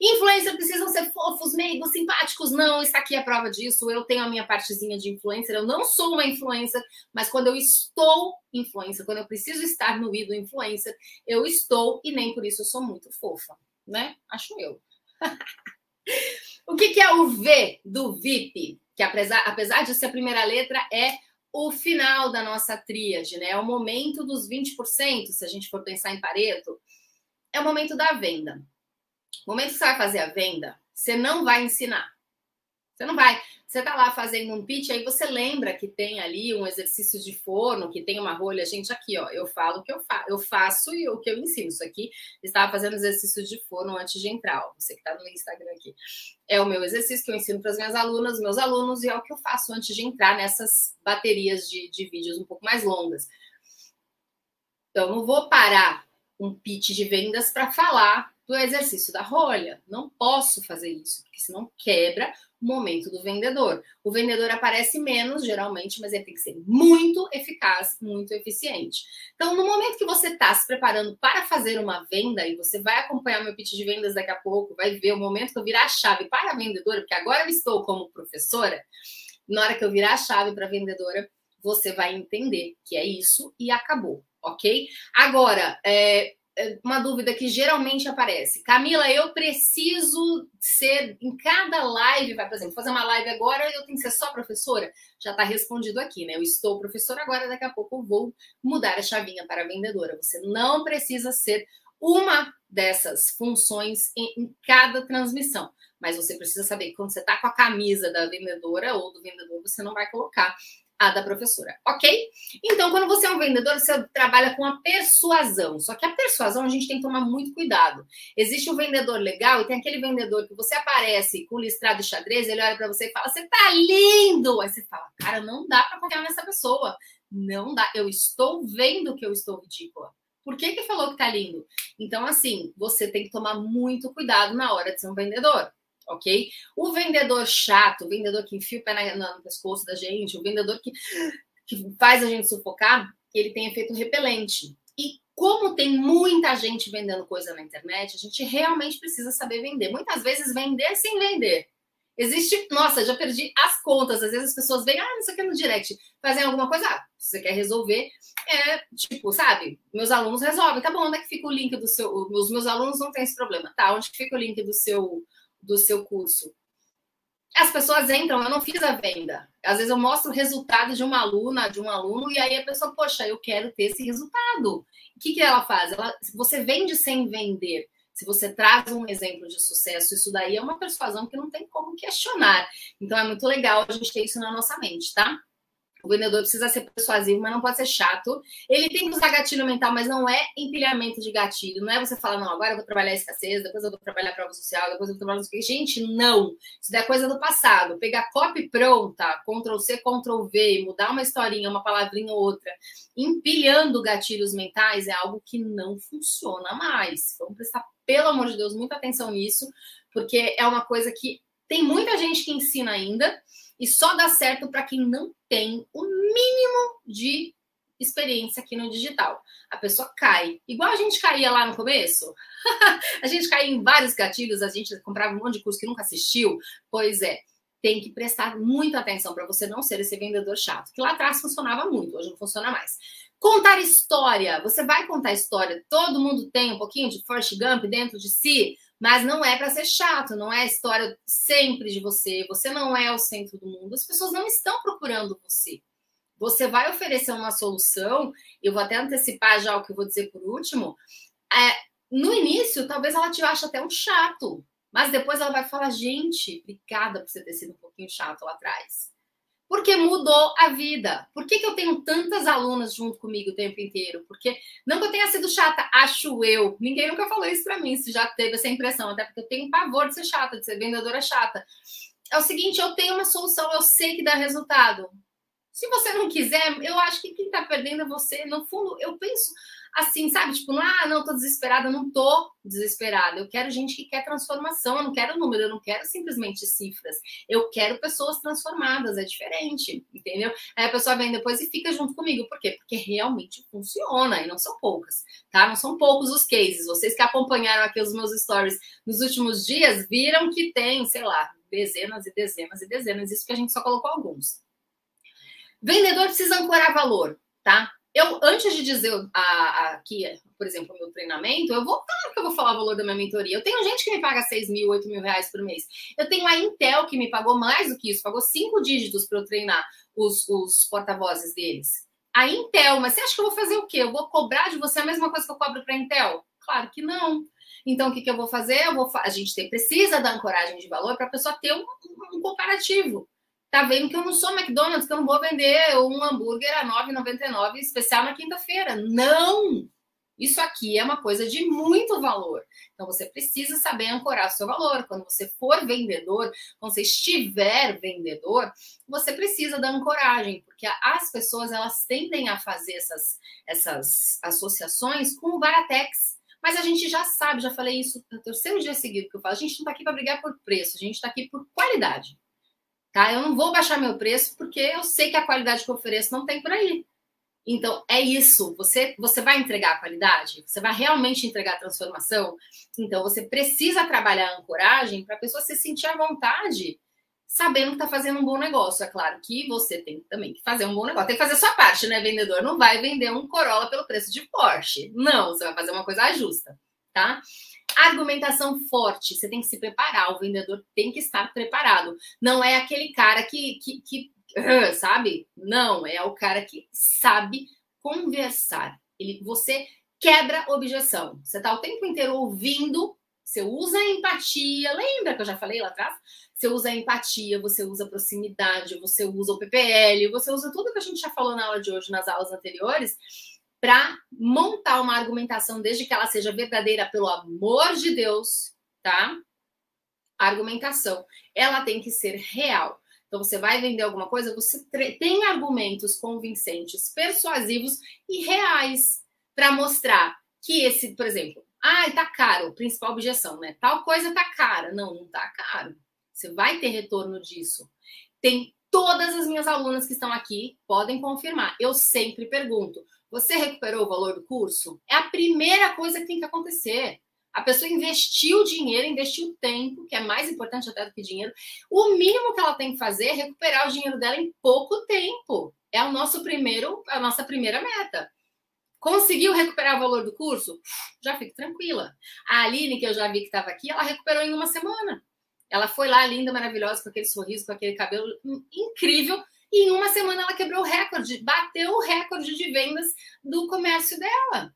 [SPEAKER 1] Influencers precisam ser fofos, meigos, simpáticos. Não, está aqui a prova disso. Eu tenho a minha partezinha de influencer. Eu não sou uma influencer, mas quando eu estou influencer, quando eu preciso estar no I do influencer, eu estou e nem por isso eu sou muito fofa, né? Acho eu. [LAUGHS] o que, que é o V do VIP? Que apesar, apesar de ser a primeira letra, é o final da nossa tríade, né? É o momento dos 20%, se a gente for pensar em Pareto, é o momento da venda. O momento que você vai fazer a venda, você não vai ensinar. Você não vai. Você tá lá fazendo um pitch, aí você lembra que tem ali um exercício de forno, que tem uma rolha. Gente, aqui, ó, eu falo o que eu, fa eu faço e o que eu ensino. Isso aqui, estava fazendo exercício de forno antes de entrar, ó, você que tá no Instagram aqui. É o meu exercício que eu ensino para as minhas alunas, meus alunos, e é o que eu faço antes de entrar nessas baterias de, de vídeos um pouco mais longas. Então, não vou parar um pitch de vendas para falar do exercício da rolha. Não posso fazer isso, porque senão quebra o momento do vendedor. O vendedor aparece menos, geralmente, mas ele tem que ser muito eficaz, muito eficiente. Então, no momento que você está se preparando para fazer uma venda, e você vai acompanhar meu pitch de vendas daqui a pouco, vai ver o momento que eu virar a chave para a vendedora, porque agora eu estou como professora, na hora que eu virar a chave para a vendedora, você vai entender que é isso e acabou ok? Agora, é, uma dúvida que geralmente aparece. Camila, eu preciso ser em cada live, vai, por exemplo, fazer uma live agora, eu tenho que ser só professora? Já está respondido aqui, né? Eu estou professora agora, daqui a pouco eu vou mudar a chavinha para vendedora. Você não precisa ser uma dessas funções em, em cada transmissão. Mas você precisa saber que quando você está com a camisa da vendedora ou do vendedor, você não vai colocar a da professora, ok? Então, quando você é um vendedor, você trabalha com a persuasão. Só que a persuasão a gente tem que tomar muito cuidado. Existe o vendedor legal e tem aquele vendedor que você aparece com listrado de xadrez, ele olha para você e fala: Você tá lindo! Aí você fala: Cara, não dá para confiar nessa pessoa. Não dá. Eu estou vendo que eu estou ridícula. Por que, que falou que tá lindo? Então, assim, você tem que tomar muito cuidado na hora de ser um vendedor ok? O vendedor chato, o vendedor que enfia o pé no pescoço da gente, o vendedor que, que faz a gente sufocar, ele tem efeito repelente. E como tem muita gente vendendo coisa na internet, a gente realmente precisa saber vender. Muitas vezes vender sem vender. Existe, nossa, já perdi as contas. Às vezes as pessoas vêm, ah, isso aqui é no direct, fazem alguma coisa, ah, você quer resolver, é tipo, sabe, meus alunos resolvem, tá bom, onde é que fica o link do seu. Os meus alunos não têm esse problema, tá? Onde que fica o link do seu do seu curso. As pessoas entram, eu não fiz a venda. Às vezes eu mostro o resultado de uma aluna, de um aluno, e aí a pessoa, poxa, eu quero ter esse resultado. O que, que ela faz? Ela, você vende sem vender. Se você traz um exemplo de sucesso, isso daí é uma persuasão que não tem como questionar. Então é muito legal a gente ter isso na nossa mente, tá? O vendedor precisa ser persuasivo, mas não pode ser chato. Ele tem que usar gatilho mental, mas não é empilhamento de gatilho. Não é você falar, não, agora eu vou trabalhar a escassez, depois eu vou trabalhar a prova social, depois eu vou trabalhar. Gente, não. Isso é coisa do passado. Pegar copy pronta, Ctrl C, Ctrl V, mudar uma historinha, uma palavrinha ou outra, empilhando gatilhos mentais é algo que não funciona mais. Vamos prestar, pelo amor de Deus, muita atenção nisso, porque é uma coisa que tem muita gente que ensina ainda e só dá certo para quem não tem o mínimo de experiência aqui no digital. A pessoa cai. Igual a gente caía lá no começo. [LAUGHS] a gente caía em vários gatilhos, a gente comprava um monte de curso que nunca assistiu. Pois é, tem que prestar muita atenção para você não ser esse vendedor chato, que lá atrás funcionava muito, hoje não funciona mais. Contar história. Você vai contar história. Todo mundo tem um pouquinho de Forrest Gump dentro de si. Mas não é para ser chato, não é a história sempre de você, você não é o centro do mundo, as pessoas não estão procurando você. Você vai oferecer uma solução, eu vou até antecipar já o que eu vou dizer por último. É, no início, talvez ela te ache até um chato, mas depois ela vai falar: gente, obrigada por você ter sido um pouquinho chato lá atrás. Porque mudou a vida. Por que, que eu tenho tantas alunas junto comigo o tempo inteiro? Porque não que eu tenha sido chata, acho eu. Ninguém nunca falou isso para mim, se já teve essa impressão, até porque eu tenho pavor de ser chata, de ser vendedora chata. É o seguinte, eu tenho uma solução, eu sei que dá resultado. Se você não quiser, eu acho que quem está perdendo é você. No fundo, eu penso assim, sabe? Tipo, ah, não, tô desesperada. Não tô desesperada. Eu quero gente que quer transformação. Eu não quero número, eu não quero simplesmente cifras. Eu quero pessoas transformadas. É diferente, entendeu? Aí a pessoa vem depois e fica junto comigo. Por quê? Porque realmente funciona e não são poucas, tá? Não são poucos os cases. Vocês que acompanharam aqui os meus stories nos últimos dias viram que tem, sei lá, dezenas e dezenas e dezenas. Isso que a gente só colocou alguns. Vendedor precisa ancorar valor, tá? Eu, antes de dizer aqui, por exemplo, o meu treinamento, eu vou claro que eu vou falar o valor da minha mentoria. Eu tenho gente que me paga 6 mil, 8 mil reais por mês. Eu tenho a Intel que me pagou mais do que isso, pagou cinco dígitos para eu treinar os, os porta-vozes deles. A Intel, mas você acha que eu vou fazer o quê? Eu vou cobrar de você a mesma coisa que eu cobro para a Intel? Claro que não. Então, o que, que eu vou fazer? Eu vou, a gente tem, precisa da ancoragem de valor para a pessoa ter um, um comparativo. Tá vendo que eu não sou McDonald's, que eu não vou vender um hambúrguer a 9,99 especial na quinta-feira. Não! Isso aqui é uma coisa de muito valor. Então você precisa saber ancorar seu valor. Quando você for vendedor, quando você estiver vendedor, você precisa da ancoragem, porque as pessoas elas tendem a fazer essas, essas associações com o Baratex. Mas a gente já sabe, já falei isso no terceiro dia seguido que eu falo, a gente não está aqui para brigar por preço, a gente está aqui por qualidade. Tá? Eu não vou baixar meu preço porque eu sei que a qualidade que eu ofereço não tem por aí. Então, é isso. Você, você vai entregar a qualidade? Você vai realmente entregar transformação? Então, você precisa trabalhar a ancoragem para a pessoa se sentir à vontade, sabendo que está fazendo um bom negócio. É claro que você tem também que fazer um bom negócio. Tem que fazer a sua parte, né, vendedor? Não vai vender um Corolla pelo preço de Porsche. Não, você vai fazer uma coisa justa, tá? Argumentação forte, você tem que se preparar, o vendedor tem que estar preparado. Não é aquele cara que, que, que sabe? Não, é o cara que sabe conversar. Ele, você quebra objeção. Você está o tempo inteiro ouvindo, você usa empatia. Lembra que eu já falei lá atrás? Você usa empatia, você usa proximidade, você usa o PPL, você usa tudo que a gente já falou na aula de hoje, nas aulas anteriores, para montar uma argumentação, desde que ela seja verdadeira, pelo amor de Deus, tá? A argumentação, ela tem que ser real. Então, você vai vender alguma coisa, você tem argumentos convincentes, persuasivos e reais para mostrar que esse, por exemplo, ah, tá caro, principal objeção, né? Tal coisa tá cara. Não, não tá caro. Você vai ter retorno disso. Tem todas as minhas alunas que estão aqui podem confirmar. Eu sempre pergunto: você recuperou o valor do curso? É a primeira coisa que tem que acontecer. A pessoa investiu dinheiro, investiu tempo, que é mais importante até do que dinheiro. O mínimo que ela tem que fazer é recuperar o dinheiro dela em pouco tempo. É o nosso primeiro, a nossa primeira meta. Conseguiu recuperar o valor do curso? Já fique tranquila. A Aline, que eu já vi que estava aqui, ela recuperou em uma semana. Ela foi lá, linda, maravilhosa, com aquele sorriso, com aquele cabelo incrível. E em uma semana ela quebrou o recorde, bateu o recorde de vendas do comércio dela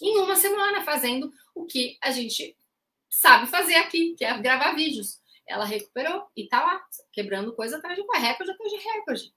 [SPEAKER 1] em uma semana, fazendo o que a gente sabe fazer aqui, que é gravar vídeos. Ela recuperou e tá lá, quebrando coisa atrás de recorde atrás de recorde.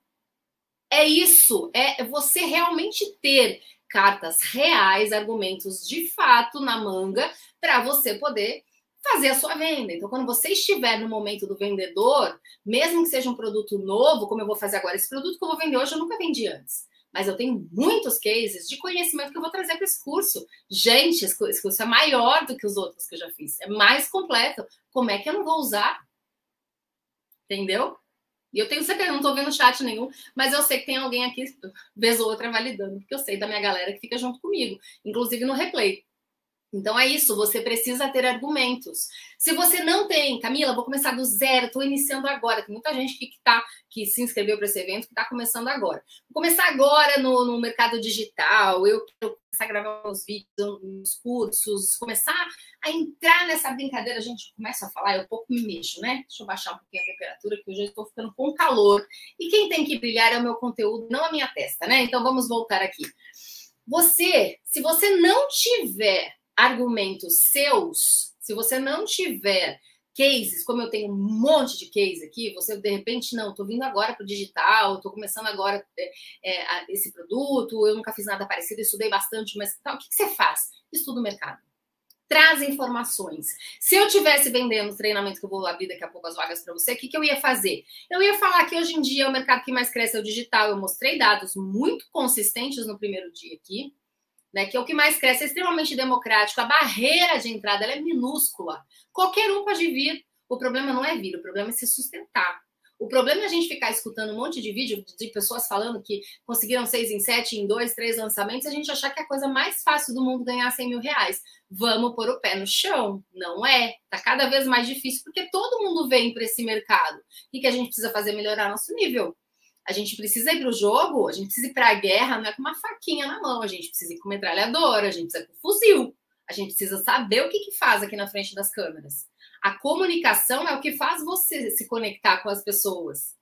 [SPEAKER 1] É isso, é você realmente ter cartas reais, argumentos de fato na manga para você poder fazer a sua venda. Então, quando você estiver no momento do vendedor, mesmo que seja um produto novo, como eu vou fazer agora, esse produto que eu vou vender hoje eu nunca vendi antes mas eu tenho muitos cases de conhecimento que eu vou trazer para esse curso. Gente, esse curso é maior do que os outros que eu já fiz, é mais completo. Como é que eu não vou usar? Entendeu? E eu tenho certeza, não estou vendo chat nenhum, mas eu sei que tem alguém aqui, vez ou outra, validando, porque eu sei da minha galera que fica junto comigo, inclusive no replay. Então é isso, você precisa ter argumentos. Se você não tem, Camila, vou começar do zero, estou iniciando agora. Tem muita gente que, que, tá, que se inscreveu para esse evento que está começando agora. Vou começar agora no, no, mercado digital, eu quero começar a gravar os vídeos, os cursos, começar a entrar nessa brincadeira. A gente começa a falar, eu pouco me mexo, né? Deixa eu baixar um pouquinho a temperatura, que hoje eu estou ficando com calor. E quem tem que brilhar é o meu conteúdo, não a minha testa, né? Então vamos voltar aqui. Você, se você não tiver argumentos seus, se você não tiver cases, como eu tenho um monte de case aqui, você de repente, não, estou vindo agora para o digital, estou começando agora é, é, esse produto, eu nunca fiz nada parecido, estudei bastante, mas o que, que você faz? Estuda o mercado. Traz informações. Se eu tivesse vendendo treinamento que eu vou abrir daqui a pouco as vagas para você, o que, que eu ia fazer? Eu ia falar que hoje em dia o mercado que mais cresce é o digital. Eu mostrei dados muito consistentes no primeiro dia aqui né, que é o que mais cresce, é extremamente democrático, a barreira de entrada é minúscula. Qualquer um pode vir. O problema não é vir, o problema é se sustentar. O problema é a gente ficar escutando um monte de vídeo de pessoas falando que conseguiram seis em sete, em dois, três lançamentos, e a gente achar que é a coisa mais fácil do mundo ganhar 100 mil reais. Vamos pôr o pé no chão. Não é. Tá cada vez mais difícil, porque todo mundo vem para esse mercado. O que a gente precisa fazer? Melhorar nosso nível. A gente precisa ir para o jogo, a gente precisa ir para a guerra, não é com uma faquinha na mão, a gente precisa ir com metralhadora, a gente precisa ir com fuzil, a gente precisa saber o que, que faz aqui na frente das câmeras. A comunicação é o que faz você se conectar com as pessoas.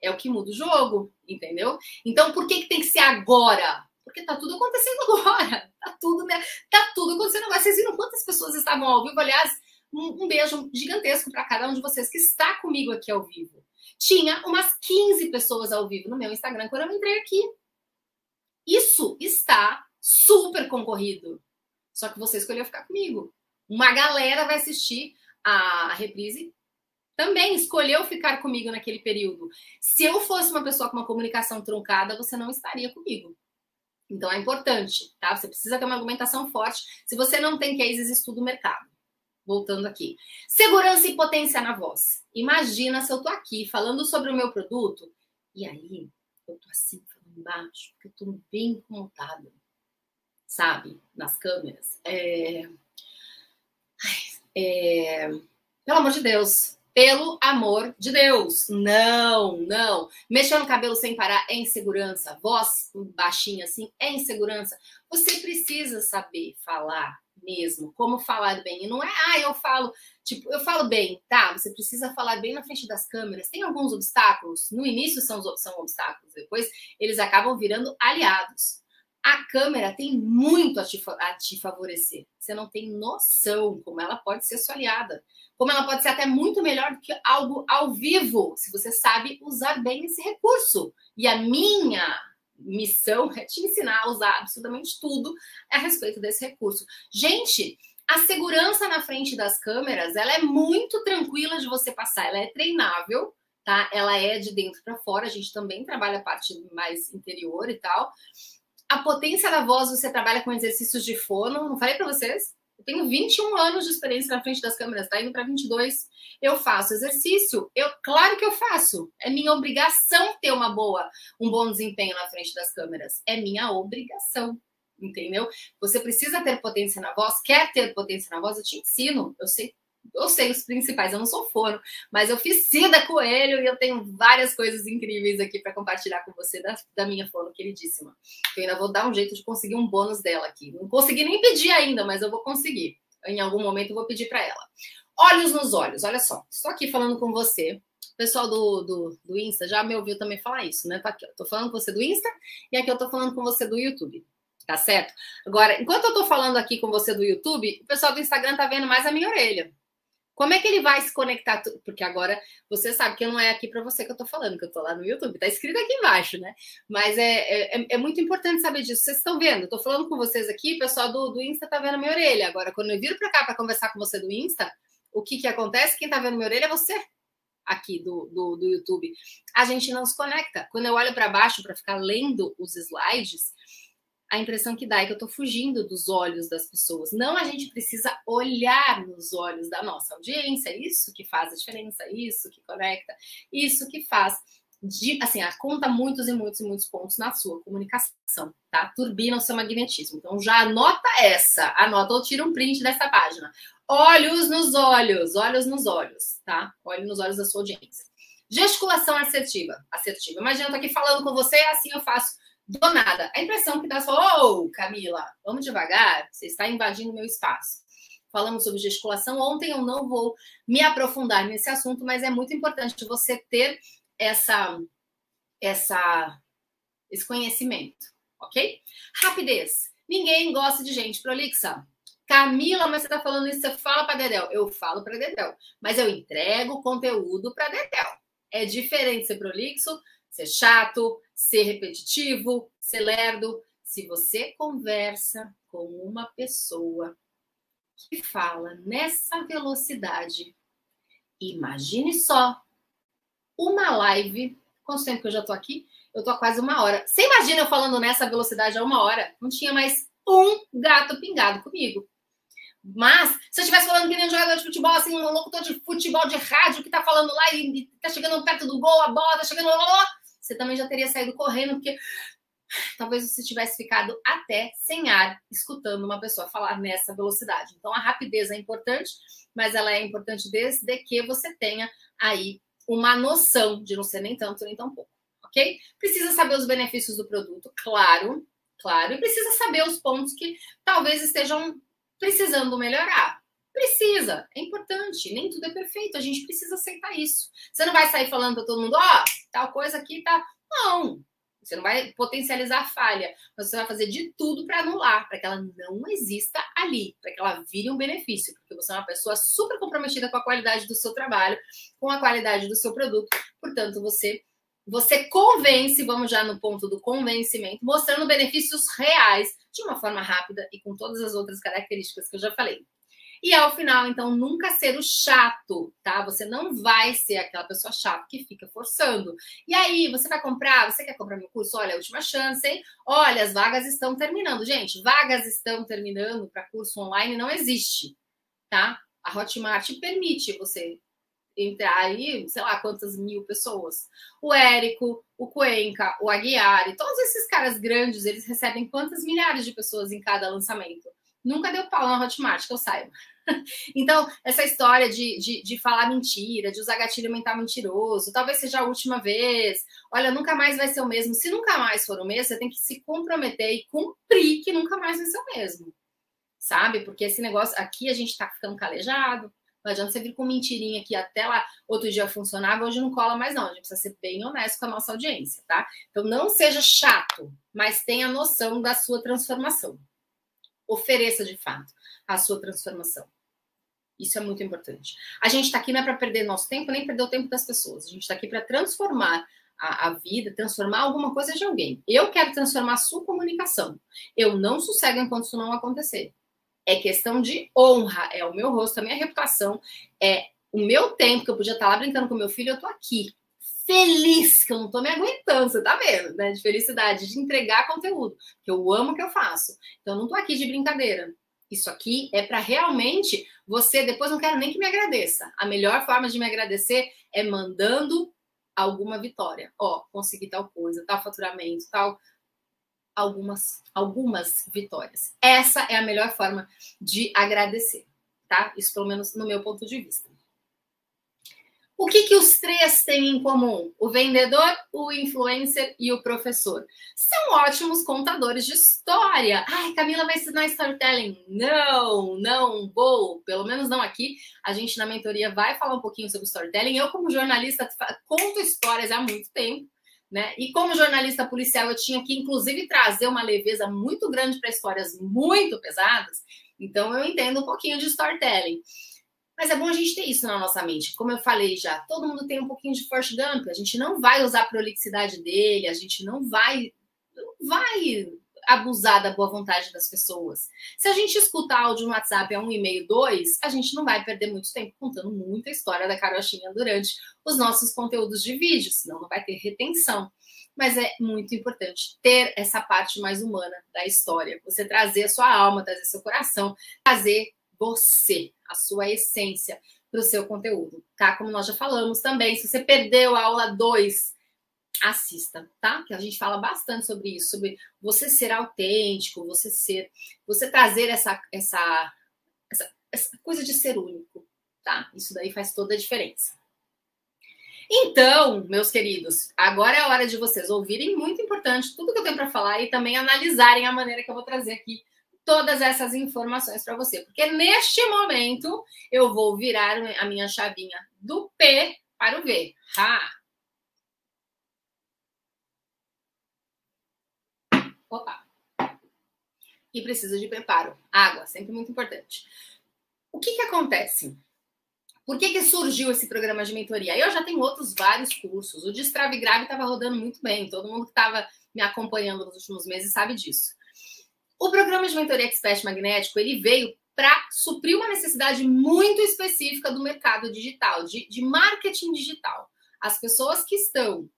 [SPEAKER 1] É o que muda o jogo, entendeu? Então, por que, que tem que ser agora? Porque tá tudo acontecendo agora. Tá tudo, né? Tá tudo acontecendo agora. Vocês viram quantas pessoas estavam ao vivo? Aliás, um, um beijo gigantesco para cada um de vocês que está comigo aqui ao vivo. Tinha umas 15 pessoas ao vivo no meu Instagram quando eu entrei aqui. Isso está super concorrido. Só que você escolheu ficar comigo. Uma galera vai assistir a reprise também escolheu ficar comigo naquele período. Se eu fosse uma pessoa com uma comunicação truncada, você não estaria comigo. Então é importante, tá? Você precisa ter uma argumentação forte. Se você não tem cases, estuda o mercado. Voltando aqui. Segurança e potência na voz. Imagina se eu tô aqui falando sobre o meu produto e aí eu tô assim falando baixo, porque eu tô bem montada, sabe? Nas câmeras. É... É... Pelo amor de Deus, pelo amor de Deus. Não, não. Mexer no cabelo sem parar é insegurança. Voz baixinha assim é insegurança. Você precisa saber falar mesmo, como falar bem. E não é, ah, eu falo, tipo, eu falo bem, tá? Você precisa falar bem na frente das câmeras. Tem alguns obstáculos. No início são, são obstáculos, depois eles acabam virando aliados. A câmera tem muito a te, a te favorecer. Você não tem noção como ela pode ser sua aliada como ela pode ser até muito melhor do que algo ao vivo, se você sabe usar bem esse recurso. E a minha missão é te ensinar a usar absolutamente tudo a respeito desse recurso. Gente, a segurança na frente das câmeras, ela é muito tranquila de você passar, ela é treinável, tá? Ela é de dentro para fora, a gente também trabalha a parte mais interior e tal. A potência da voz, você trabalha com exercícios de fono, não falei para vocês? Tenho 21 anos de experiência na frente das câmeras, tá indo para 22. Eu faço exercício, eu claro que eu faço. É minha obrigação ter uma boa, um bom desempenho na frente das câmeras. É minha obrigação. Entendeu? Você precisa ter potência na voz, quer ter potência na voz, eu te ensino. Eu sei eu sei os principais, eu não sou forno, mas eu fiz Cida Coelho e eu tenho várias coisas incríveis aqui para compartilhar com você da, da minha forno queridíssima. Eu ainda vou dar um jeito de conseguir um bônus dela aqui. Não consegui nem pedir ainda, mas eu vou conseguir. Em algum momento eu vou pedir para ela. Olhos nos olhos, olha só. Estou aqui falando com você. O pessoal do, do, do Insta já me ouviu também falar isso, né? Tá aqui, ó. Tô falando com você do Insta e aqui eu tô falando com você do YouTube tá certo? Agora, enquanto eu tô falando aqui com você do YouTube, o pessoal do Instagram tá vendo mais a minha orelha. Como é que ele vai se conectar? Porque agora você sabe que não é aqui para você que eu tô falando, que eu tô lá no YouTube, tá escrito aqui embaixo, né? Mas é, é, é muito importante saber disso. Vocês estão vendo? Eu tô falando com vocês aqui, o pessoal do, do Insta tá vendo minha orelha. Agora, quando eu viro para cá para conversar com você do Insta, o que que acontece? Quem tá vendo minha orelha é você aqui do, do, do YouTube. A gente não se conecta. Quando eu olho para baixo para ficar lendo os slides, a impressão que dá é que eu estou fugindo dos olhos das pessoas. Não a gente precisa olhar nos olhos da nossa audiência, isso que faz a diferença, isso que conecta, isso que faz. De, assim, conta muitos e muitos e muitos pontos na sua comunicação, tá? Turbina o seu magnetismo. Então já anota essa, anota ou tira um print dessa página. Olhos nos olhos, olhos nos olhos, tá? Olhe nos olhos da sua audiência. Gesticulação assertiva, assertiva. Imagina eu tô aqui falando com você, assim eu faço do nada. A impressão que dá só, ô, oh, Camila, vamos devagar, você está invadindo meu espaço. Falamos sobre gesticulação ontem, eu não vou me aprofundar nesse assunto, mas é muito importante você ter essa, essa, esse conhecimento, ok? Rapidez. Ninguém gosta de gente prolixa. Camila, mas você está falando isso, você fala para Dedel. Eu falo para Dedel, mas eu entrego conteúdo para Dedel. É diferente ser prolixo, ser chato, ser repetitivo, ser lerdo. Se você conversa com uma pessoa que fala nessa velocidade, imagine só uma live. Quanto tempo que eu já tô aqui? Eu tô há quase uma hora. Você imagina eu falando nessa velocidade há uma hora? Não tinha mais um gato pingado comigo. Mas, se eu estivesse falando que nem um jogador de futebol, assim, um locutor de futebol de rádio que tá falando lá e tá chegando perto do gol, a bola tá chegando lá, você também já teria saído correndo, porque talvez você tivesse ficado até sem ar, escutando uma pessoa falar nessa velocidade. Então, a rapidez é importante, mas ela é importante desde que você tenha aí uma noção de não ser nem tanto nem tão pouco, ok? Precisa saber os benefícios do produto, claro, claro, e precisa saber os pontos que talvez estejam precisando melhorar. Precisa, é importante, nem tudo é perfeito, a gente precisa aceitar isso. Você não vai sair falando para todo mundo, ó, oh, tal coisa aqui tá. Não, Você não vai potencializar a falha, mas você vai fazer de tudo para anular, para que ela não exista ali, para que ela vire um benefício, porque você é uma pessoa super comprometida com a qualidade do seu trabalho, com a qualidade do seu produto. Portanto, você você convence, vamos já no ponto do convencimento, mostrando benefícios reais de uma forma rápida e com todas as outras características que eu já falei. E ao final, então, nunca ser o chato, tá? Você não vai ser aquela pessoa chata que fica forçando. E aí, você vai comprar? Você quer comprar meu curso? Olha, última chance, hein? Olha, as vagas estão terminando. Gente, vagas estão terminando para curso online não existe, tá? A Hotmart permite você entrar aí, sei lá quantas mil pessoas. O Érico, o Cuenca, o Aguiar todos esses caras grandes, eles recebem quantas milhares de pessoas em cada lançamento? Nunca deu pau na Hotmart, que eu saiba. [LAUGHS] Então, essa história de, de, de, falar mentira, de usar gatilho mental mentiroso, talvez seja a última vez. Olha, nunca mais vai ser o mesmo. Se nunca mais for o mesmo, você tem que se comprometer e cumprir que nunca mais vai ser o mesmo. Sabe? Porque esse negócio aqui a gente tá ficando calejado. Não adianta você vir com mentirinha que até lá outro dia funcionava, hoje não cola mais, não. A gente precisa ser bem honesto com a nossa audiência, tá? Então não seja chato, mas tenha noção da sua transformação. Ofereça de fato a sua transformação. Isso é muito importante. A gente está aqui não é para perder nosso tempo, nem perder o tempo das pessoas. A gente está aqui para transformar a, a, vida, transformar alguma coisa de alguém. Eu quero transformar a sua comunicação. Eu não sossego enquanto isso não acontecer. É questão de honra, é o meu rosto, a minha reputação, é o meu tempo que eu podia estar lá brincando com meu filho, eu tô aqui. Feliz, que eu não tô me aguentando, você tá vendo, né? De felicidade, de entregar conteúdo, que eu amo o que eu faço. Então, eu não tô aqui de brincadeira. Isso aqui é para realmente você. Depois não quero nem que me agradeça. A melhor forma de me agradecer é mandando alguma vitória. Ó, consegui tal coisa, tal faturamento, tal. Algumas, algumas vitórias. Essa é a melhor forma de agradecer, tá? Isso, pelo menos, no meu ponto de vista. O que, que os três têm em comum? O vendedor, o influencer e o professor. São ótimos contadores de história. Ai, Camila vai ensinar storytelling. Não, não vou. Pelo menos não aqui. A gente na mentoria vai falar um pouquinho sobre storytelling. Eu, como jornalista, conto histórias há muito tempo. Né? E como jornalista policial, eu tinha que, inclusive, trazer uma leveza muito grande para histórias muito pesadas. Então, eu entendo um pouquinho de storytelling. Mas é bom a gente ter isso na nossa mente. Como eu falei já, todo mundo tem um pouquinho de Forrest Gump. A gente não vai usar a prolixidade dele, a gente não vai, não vai abusar da boa vontade das pessoas. Se a gente escutar áudio no WhatsApp a um e meio, dois, a gente não vai perder muito tempo contando muita história da carochinha durante os nossos conteúdos de vídeo, senão não vai ter retenção. Mas é muito importante ter essa parte mais humana da história. Você trazer a sua alma, trazer seu coração, trazer você, a sua essência para o seu conteúdo, tá? Como nós já falamos também, se você perdeu a aula 2, assista, tá? Que a gente fala bastante sobre isso, sobre você ser autêntico, você ser, você trazer essa essa essa, essa coisa de ser único, tá? Isso daí faz toda a diferença. Então, meus queridos, agora é a hora de vocês ouvirem, muito importante, tudo que eu tenho para falar e também analisarem a maneira que eu vou trazer aqui todas essas informações para você, porque neste momento eu vou virar a minha chavinha do P para o V. Ha! Opa! E precisa de preparo. Água, sempre muito importante. O que, que acontece? Por que, que surgiu esse programa de mentoria? Eu já tenho outros vários cursos. O Destrave Grave estava rodando muito bem. Todo mundo que estava me acompanhando nos últimos meses sabe disso. O programa de mentoria Expert Magnético ele veio para suprir uma necessidade muito específica do mercado digital, de, de marketing digital. As pessoas que estão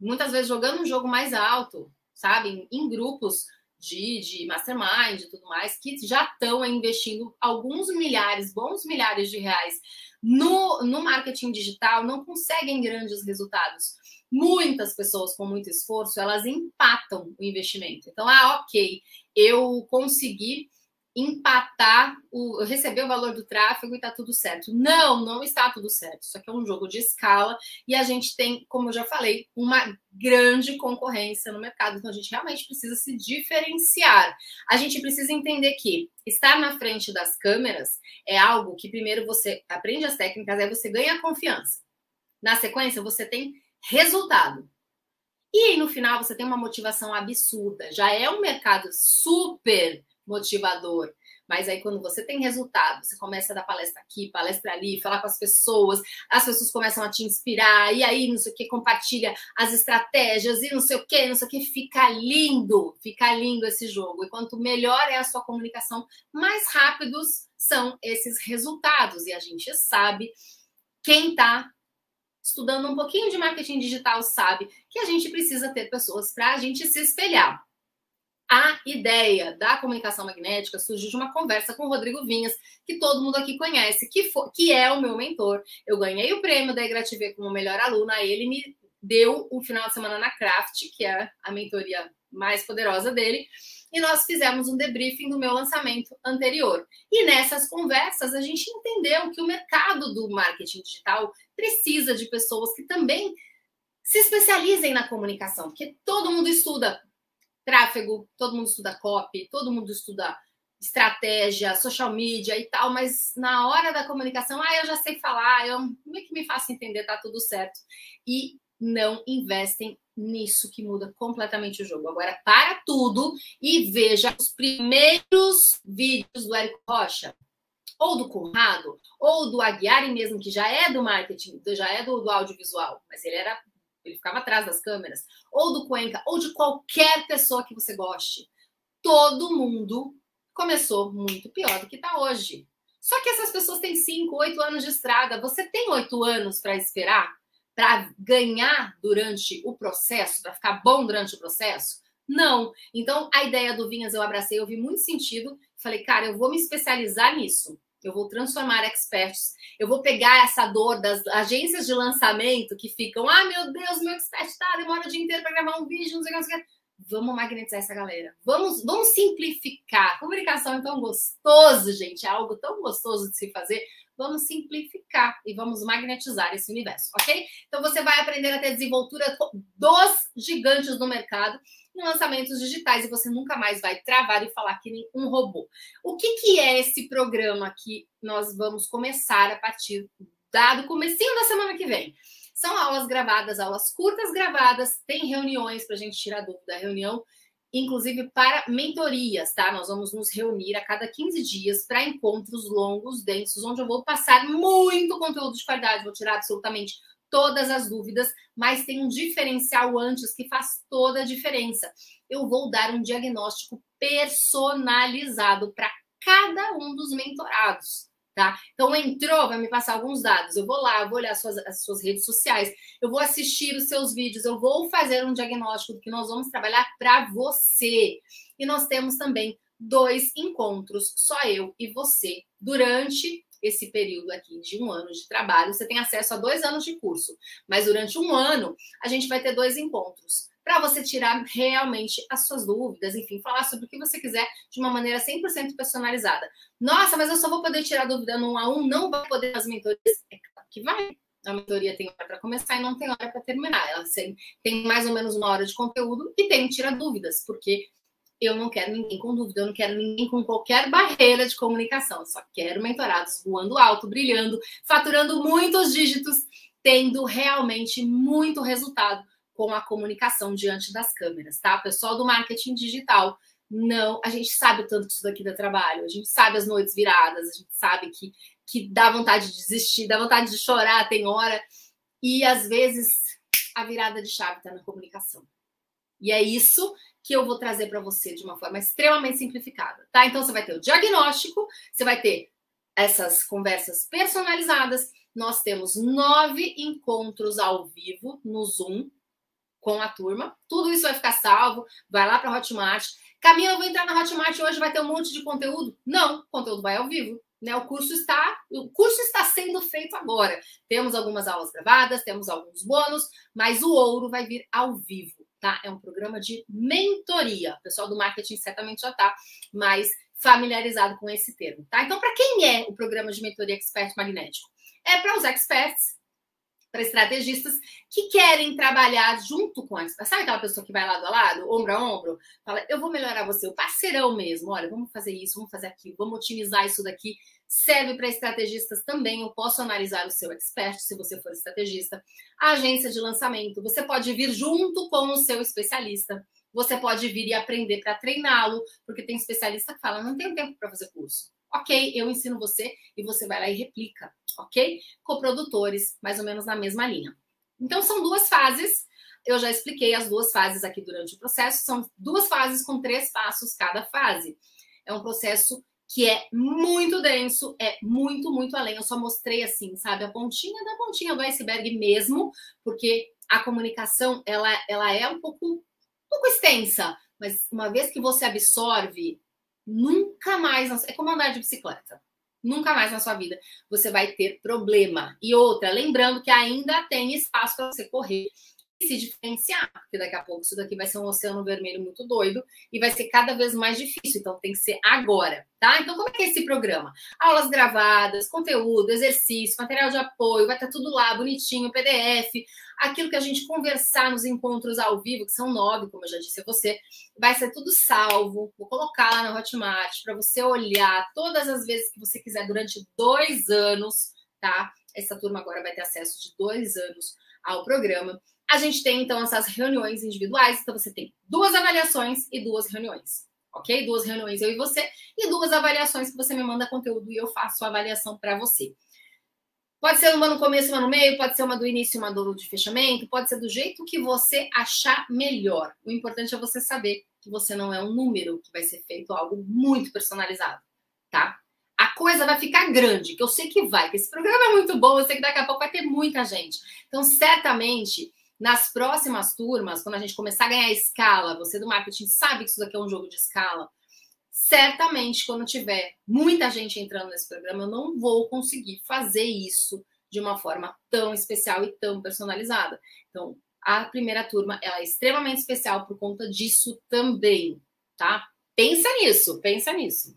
[SPEAKER 1] muitas vezes jogando um jogo mais alto, sabe, em grupos de, de mastermind e tudo mais, que já estão investindo alguns milhares, bons milhares de reais no, no marketing digital, não conseguem grandes resultados muitas pessoas com muito esforço, elas empatam o investimento. Então, ah, ok, eu consegui empatar, o, receber o valor do tráfego e tá tudo certo. Não, não está tudo certo. Isso aqui é um jogo de escala e a gente tem, como eu já falei, uma grande concorrência no mercado. Então a gente realmente precisa se diferenciar. A gente precisa entender que estar na frente das câmeras é algo que primeiro você aprende as técnicas, aí você ganha confiança. Na sequência, você tem resultado. E aí, no final, você tem uma motivação absurda. Já é um mercado super motivador. Mas aí, quando você tem resultado, você começa a dar palestra aqui, palestra ali, falar com as pessoas, as pessoas começam a te inspirar, e aí, não sei o que, compartilha as estratégias e não sei o que, não sei o que, fica lindo, fica lindo esse jogo. E quanto melhor é a sua comunicação, mais rápidos são esses resultados. E a gente sabe quem está estudando um pouquinho de marketing digital sabe que a gente precisa ter pessoas para a gente se espelhar. A ideia da comunicação magnética surgiu de uma conversa com o Rodrigo Vinhas, que todo mundo aqui conhece, que, for, que é o meu mentor. Eu ganhei o prêmio da EgraTV como melhor aluna, ele me deu um final de semana na Craft, que é a mentoria mais poderosa dele, e nós fizemos um debriefing do meu lançamento anterior. E nessas conversas a gente entendeu que o mercado do marketing digital precisa de pessoas que também se especializem na comunicação, porque todo mundo estuda tráfego, todo mundo estuda copy, todo mundo estuda estratégia, social media e tal, mas na hora da comunicação, ah, eu já sei falar, eu meio que me faço entender, tá tudo certo. E não investem nisso que muda completamente o jogo. Agora, para tudo e veja os primeiros vídeos do Érico Rocha, ou do Conrado, ou do Aguiar mesmo, que já é do marketing, já é do, do audiovisual, mas ele era ele ficava atrás das câmeras, ou do Cuenca, ou de qualquer pessoa que você goste. Todo mundo começou muito pior do que está hoje. Só que essas pessoas têm 5, 8 anos de estrada. Você tem 8 anos para esperar? Para ganhar durante o processo, para ficar bom durante o processo? Não. Então, a ideia do Vinhas eu abracei, eu vi muito sentido. Falei, cara, eu vou me especializar nisso. Eu vou transformar experts. Eu vou pegar essa dor das agências de lançamento que ficam, ah, meu Deus, meu expert tá, demora o dia inteiro para gravar um vídeo, não sei o que. Vamos magnetizar essa galera. Vamos, vamos simplificar. Comunicação é tão gostoso, gente. É algo tão gostoso de se fazer vamos simplificar e vamos magnetizar esse universo, ok? Então você vai aprender a ter desenvoltura dos gigantes do mercado em lançamentos digitais e você nunca mais vai travar e falar que nem um robô. O que, que é esse programa que nós vamos começar a partir do comecinho da semana que vem? São aulas gravadas, aulas curtas gravadas, tem reuniões para a gente tirar dúvida, reunião inclusive para mentorias, tá? Nós vamos nos reunir a cada 15 dias para encontros longos, densos, onde eu vou passar muito conteúdo de qualidade, vou tirar absolutamente todas as dúvidas, mas tem um diferencial antes que faz toda a diferença. Eu vou dar um diagnóstico personalizado para cada um dos mentorados tá? Então entrou, vai me passar alguns dados. Eu vou lá, vou olhar as suas, as suas redes sociais, eu vou assistir os seus vídeos, eu vou fazer um diagnóstico do que nós vamos trabalhar para você. E nós temos também dois encontros, só eu e você, durante esse período aqui de um ano de trabalho. Você tem acesso a dois anos de curso, mas durante um ano a gente vai ter dois encontros para você tirar realmente as suas dúvidas, enfim, falar sobre o que você quiser de uma maneira 100% personalizada. Nossa, mas eu só vou poder tirar dúvida no 1 a 1, não vai poder nas mentorias? É claro que vai. A mentoria tem hora para começar e não tem hora para terminar. Ela tem mais ou menos uma hora de conteúdo e tem tira dúvidas, porque eu não quero ninguém com dúvida, eu não quero ninguém com qualquer barreira de comunicação. Eu só quero mentorados voando alto, brilhando, faturando muitos dígitos, tendo realmente muito resultado com a comunicação diante das câmeras, tá? Pessoal do marketing digital, não, a gente sabe o tanto que isso daqui dá trabalho, a gente sabe as noites viradas, a gente sabe que, que dá vontade de desistir, dá vontade de chorar, tem hora, e às vezes a virada de chave está na comunicação. E é isso que eu vou trazer para você de uma forma extremamente simplificada, tá? Então você vai ter o diagnóstico, você vai ter essas conversas personalizadas. Nós temos nove encontros ao vivo no Zoom, com a turma. Tudo isso vai ficar salvo, vai lá para a Hotmart. Camila, eu vou entrar na Hotmart hoje, vai ter um monte de conteúdo? Não, o conteúdo vai ao vivo. Né? O curso está, o curso está sendo feito agora. Temos algumas aulas gravadas, temos alguns bônus, mas o ouro vai vir ao vivo, tá? É um programa de mentoria. O pessoal do marketing certamente já está mais familiarizado com esse termo, tá? Então, para quem é o programa de mentoria expert magnético? É para os experts para estrategistas que querem trabalhar junto com a Sabe aquela pessoa que vai lado a lado, ombro a ombro? Fala, eu vou melhorar você, o parceirão mesmo. Olha, vamos fazer isso, vamos fazer aquilo, vamos otimizar isso daqui. Serve para estrategistas também. Eu posso analisar o seu expert, se você for estrategista. A agência de lançamento, você pode vir junto com o seu especialista. Você pode vir e aprender para treiná-lo, porque tem especialista que fala: não tenho tempo para fazer curso. Ok, eu ensino você e você vai lá e replica, ok? Coprodutores, mais ou menos na mesma linha. Então, são duas fases. Eu já expliquei as duas fases aqui durante o processo. São duas fases com três passos cada fase. É um processo que é muito denso, é muito, muito além. Eu só mostrei assim, sabe, a pontinha da pontinha do iceberg mesmo, porque a comunicação ela, ela é um pouco, um pouco extensa, mas uma vez que você absorve nunca mais, é como andar de bicicleta. Nunca mais na sua vida você vai ter problema. E outra, lembrando que ainda tem espaço para você correr se diferenciar, porque daqui a pouco isso daqui vai ser um oceano vermelho muito doido e vai ser cada vez mais difícil, então tem que ser agora, tá? Então, como é que é esse programa? Aulas gravadas, conteúdo, exercício, material de apoio, vai estar tudo lá, bonitinho, PDF, aquilo que a gente conversar nos encontros ao vivo, que são nove, como eu já disse a você, vai ser tudo salvo, vou colocar lá na Hotmart para você olhar todas as vezes que você quiser durante dois anos, tá? Essa turma agora vai ter acesso de dois anos ao programa. A gente tem, então, essas reuniões individuais. Então, você tem duas avaliações e duas reuniões. Ok? Duas reuniões eu e você, e duas avaliações que você me manda conteúdo e eu faço a avaliação para você. Pode ser uma no começo, uma no meio, pode ser uma do início, uma do de fechamento, pode ser do jeito que você achar melhor. O importante é você saber que você não é um número, que vai ser feito algo muito personalizado, tá? A coisa vai ficar grande, que eu sei que vai, que esse programa é muito bom, eu sei que daqui a pouco vai ter muita gente. Então, certamente, nas próximas turmas, quando a gente começar a ganhar escala, você do marketing sabe que isso daqui é um jogo de escala. Certamente, quando tiver muita gente entrando nesse programa, eu não vou conseguir fazer isso de uma forma tão especial e tão personalizada. Então, a primeira turma ela é extremamente especial por conta disso também, tá? Pensa nisso, pensa nisso.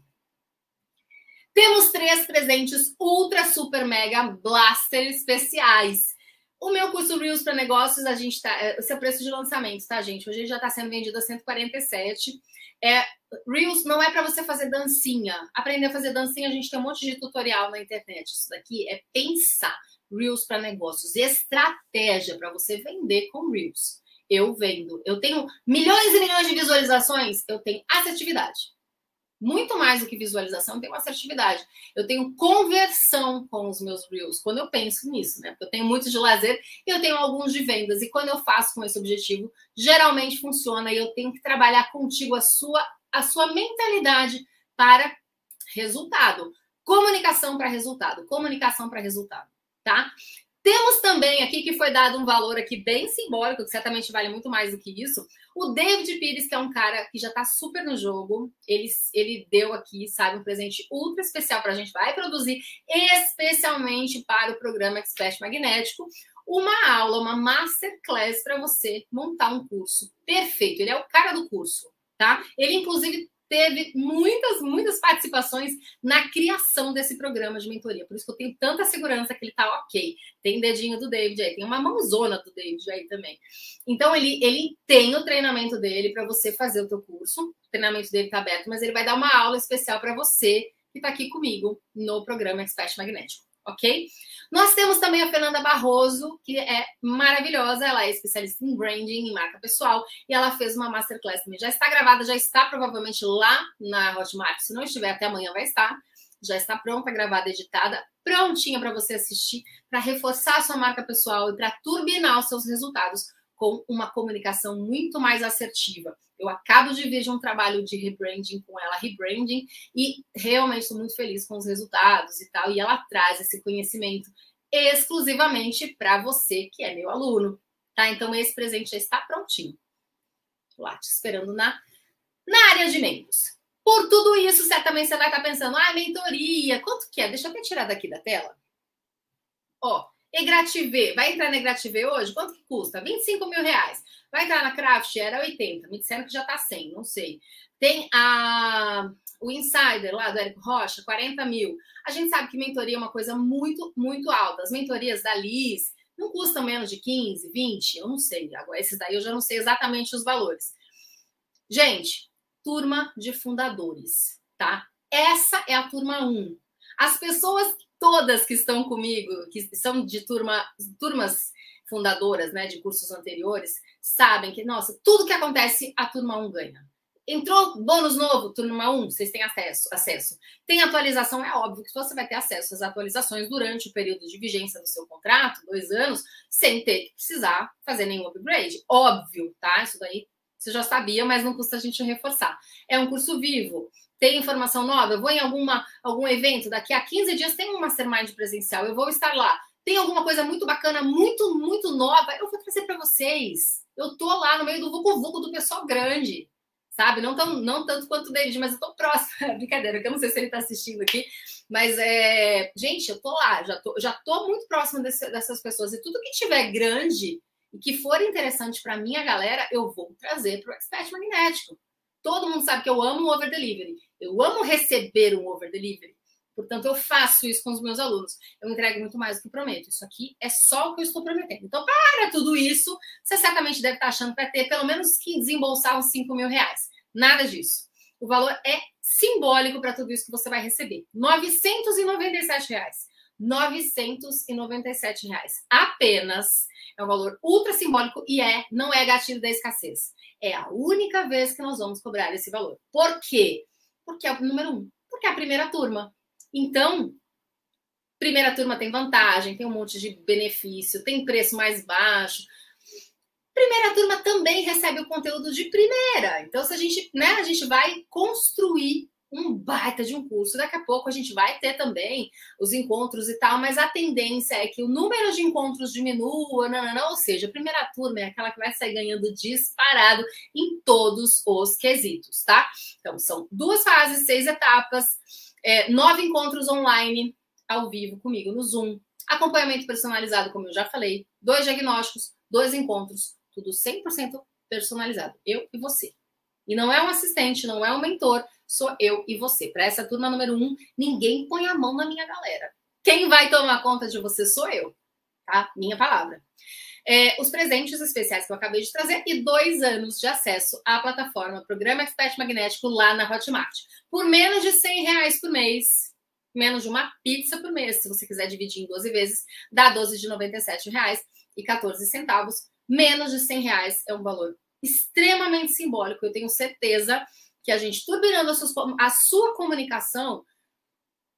[SPEAKER 1] Temos três presentes ultra super mega blaster especiais. O meu curso Reels para negócios, a gente tá. É, esse é o preço de lançamento, tá, gente? Hoje ele já está sendo vendido a 147. É, Reels não é para você fazer dancinha. Aprender a fazer dancinha, a gente tem um monte de tutorial na internet. Isso daqui é pensar Reels para negócios, estratégia para você vender com Reels. Eu vendo. Eu tenho milhões e milhões de visualizações, eu tenho assertividade muito mais do que visualização, eu tenho assertividade. Eu tenho conversão com os meus reels, quando eu penso nisso, né? Porque eu tenho muitos de lazer e eu tenho alguns de vendas. E quando eu faço com esse objetivo, geralmente funciona e eu tenho que trabalhar contigo a sua, a sua mentalidade para resultado. Comunicação para resultado. Comunicação para resultado, tá? Temos também aqui que foi dado um valor aqui bem simbólico, que certamente vale muito mais do que isso. O David Pires, que é um cara que já tá super no jogo, ele, ele deu aqui, sabe, um presente ultra especial para a gente, vai produzir especialmente para o programa Expert Magnético, uma aula, uma masterclass para você montar um curso perfeito. Ele é o cara do curso, tá? Ele, inclusive, teve muitas, muitas participações na criação desse programa de mentoria. Por isso que eu tenho tanta segurança que ele tá ok. Tem dedinho do David aí, tem uma mãozona do David aí também. Então, ele, ele tem o treinamento dele para você fazer o teu curso. O treinamento dele tá aberto, mas ele vai dar uma aula especial para você que está aqui comigo no programa Expert Magnético ok? Nós temos também a Fernanda Barroso, que é maravilhosa, ela é especialista em branding, em marca pessoal, e ela fez uma masterclass também. Já está gravada, já está provavelmente lá na Hotmart, se não estiver até amanhã vai estar. Já está pronta, gravada, editada, prontinha para você assistir, para reforçar a sua marca pessoal e para turbinar os seus resultados com uma comunicação muito mais assertiva. Eu acabo de ver de um trabalho de rebranding com ela, rebranding, e realmente estou muito feliz com os resultados e tal. E ela traz esse conhecimento exclusivamente para você, que é meu aluno. Tá? Então, esse presente já está prontinho. Lá te esperando na, na área de membros. Por tudo isso, certamente você vai estar pensando, ah, mentoria, quanto que é? Deixa eu até tirar daqui da tela. Ó, Egrative, vai entrar na Egrative hoje? Quanto que custa? 25 mil reais. Vai entrar na Craft? Era 80. Me disseram que já tá 100, não sei. Tem a, o Insider lá do Érico Rocha, 40 mil. A gente sabe que mentoria é uma coisa muito, muito alta. As mentorias da Liz, não custam menos de 15, 20, eu não sei. Agora, esses daí eu já não sei exatamente os valores. Gente, turma de fundadores, tá? Essa é a turma 1. As pessoas todas que estão comigo, que são de turma, turmas fundadoras, né, de cursos anteriores, sabem que, nossa, tudo que acontece, a turma 1 ganha. Entrou bônus novo, turma 1, vocês têm acesso, acesso. Tem atualização, é óbvio que você vai ter acesso às atualizações durante o período de vigência do seu contrato, dois anos, sem ter que precisar fazer nenhum upgrade. Óbvio, tá? Isso daí você já sabia, mas não custa a gente reforçar. É um curso vivo. Tem informação nova? Eu vou em alguma, algum evento, daqui a 15 dias tem um mastermind presencial, eu vou estar lá. Tem alguma coisa muito bacana, muito, muito nova, eu vou trazer para vocês. Eu tô lá no meio do vucu-vucu do pessoal grande, sabe? Não, tão, não tanto quanto o David, mas eu tô próxima. [LAUGHS] Brincadeira, eu não sei se ele tá assistindo aqui, mas é. Gente, eu tô lá, já tô, já tô muito próxima desse, dessas pessoas. E tudo que tiver grande e que for interessante para minha galera, eu vou trazer para o Expert Magnético. Todo mundo sabe que eu amo o over delivery. Eu amo receber um over delivery. Portanto, eu faço isso com os meus alunos. Eu entrego muito mais do que prometo. Isso aqui é só o que eu estou prometendo. Então, para tudo isso, você certamente deve estar achando que vai ter pelo menos que desembolsar uns 5 mil reais. Nada disso. O valor é simbólico para tudo isso que você vai receber. 997 reais. 997 reais. Apenas. É um valor ultra simbólico e é, não é gatilho da escassez. É a única vez que nós vamos cobrar esse valor. Por quê? Porque é o número um. Porque é a primeira turma. Então, primeira turma tem vantagem, tem um monte de benefício, tem preço mais baixo. Primeira turma também recebe o conteúdo de primeira. Então, se a gente, né, a gente vai construir um baita de um curso. Daqui a pouco a gente vai ter também os encontros e tal, mas a tendência é que o número de encontros diminua, não, ou seja, a primeira turma é aquela que vai sair ganhando disparado em todos os quesitos, tá? Então, são duas fases, seis etapas, é, nove encontros online ao vivo comigo no Zoom, acompanhamento personalizado, como eu já falei, dois diagnósticos, dois encontros, tudo 100% personalizado, eu e você. E não é um assistente, não é um mentor, sou eu e você. Para essa turma número um, ninguém põe a mão na minha galera. Quem vai tomar conta de você sou eu, tá? Minha palavra. É, os presentes especiais que eu acabei de trazer e dois anos de acesso à plataforma Programa Expert Magnético lá na Hotmart. Por menos de 100 reais por mês, menos de uma pizza por mês, se você quiser dividir em 12 vezes, dá 12 de 97 reais 14 centavos. Menos de 100 reais é um valor extremamente simbólico. Eu tenho certeza que a gente turbinando a sua, a sua comunicação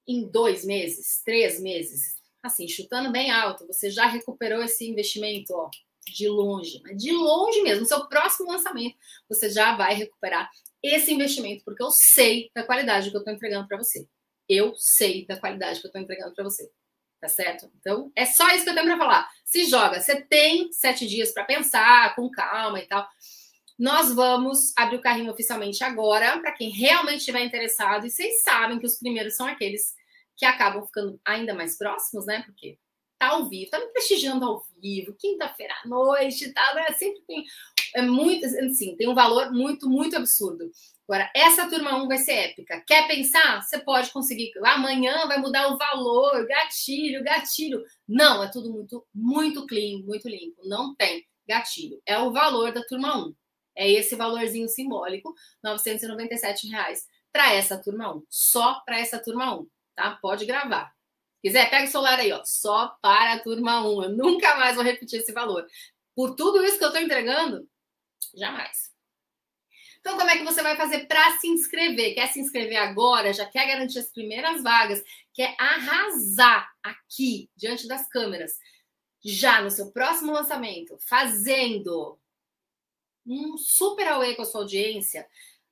[SPEAKER 1] em dois meses, três meses, assim, chutando bem alto, você já recuperou esse investimento, ó, de longe, de longe mesmo. Seu próximo lançamento, você já vai recuperar esse investimento, porque eu sei da qualidade que eu estou entregando para você. Eu sei da qualidade que eu estou entregando para você. Tá certo? Então, é só isso que eu tenho para falar. Se joga. Você tem sete dias para pensar, com calma e tal. Nós vamos abrir o carrinho oficialmente agora, para quem realmente estiver interessado. E vocês sabem que os primeiros são aqueles que acabam ficando ainda mais próximos, né? Porque tá ao vivo, tá me prestigiando ao vivo, quinta-feira à noite, tá? Né? Sempre tem. É muito, assim, tem um valor muito, muito absurdo. Agora, essa turma 1 vai ser épica. Quer pensar? Você pode conseguir. Amanhã vai mudar o valor, gatilho, gatilho. Não, é tudo muito, muito clean, muito limpo. Não tem gatilho. É o valor da turma 1. É esse valorzinho simbólico, 997 reais para essa turma 1. Só para essa turma 1, tá? Pode gravar. Quiser, pega o celular aí, ó. Só para a turma 1. Eu nunca mais vou repetir esse valor. Por tudo isso que eu estou entregando, jamais. Então, como é que você vai fazer para se inscrever? Quer se inscrever agora? Já quer garantir as primeiras vagas? Quer arrasar aqui, diante das câmeras? Já no seu próximo lançamento, fazendo um super away com a sua audiência,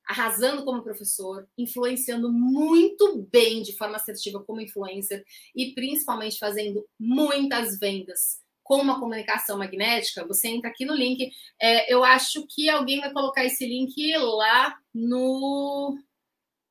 [SPEAKER 1] arrasando como professor, influenciando muito bem de forma assertiva como influencer e principalmente fazendo muitas vendas com uma comunicação magnética, você entra aqui no link. É, eu acho que alguém vai colocar esse link lá no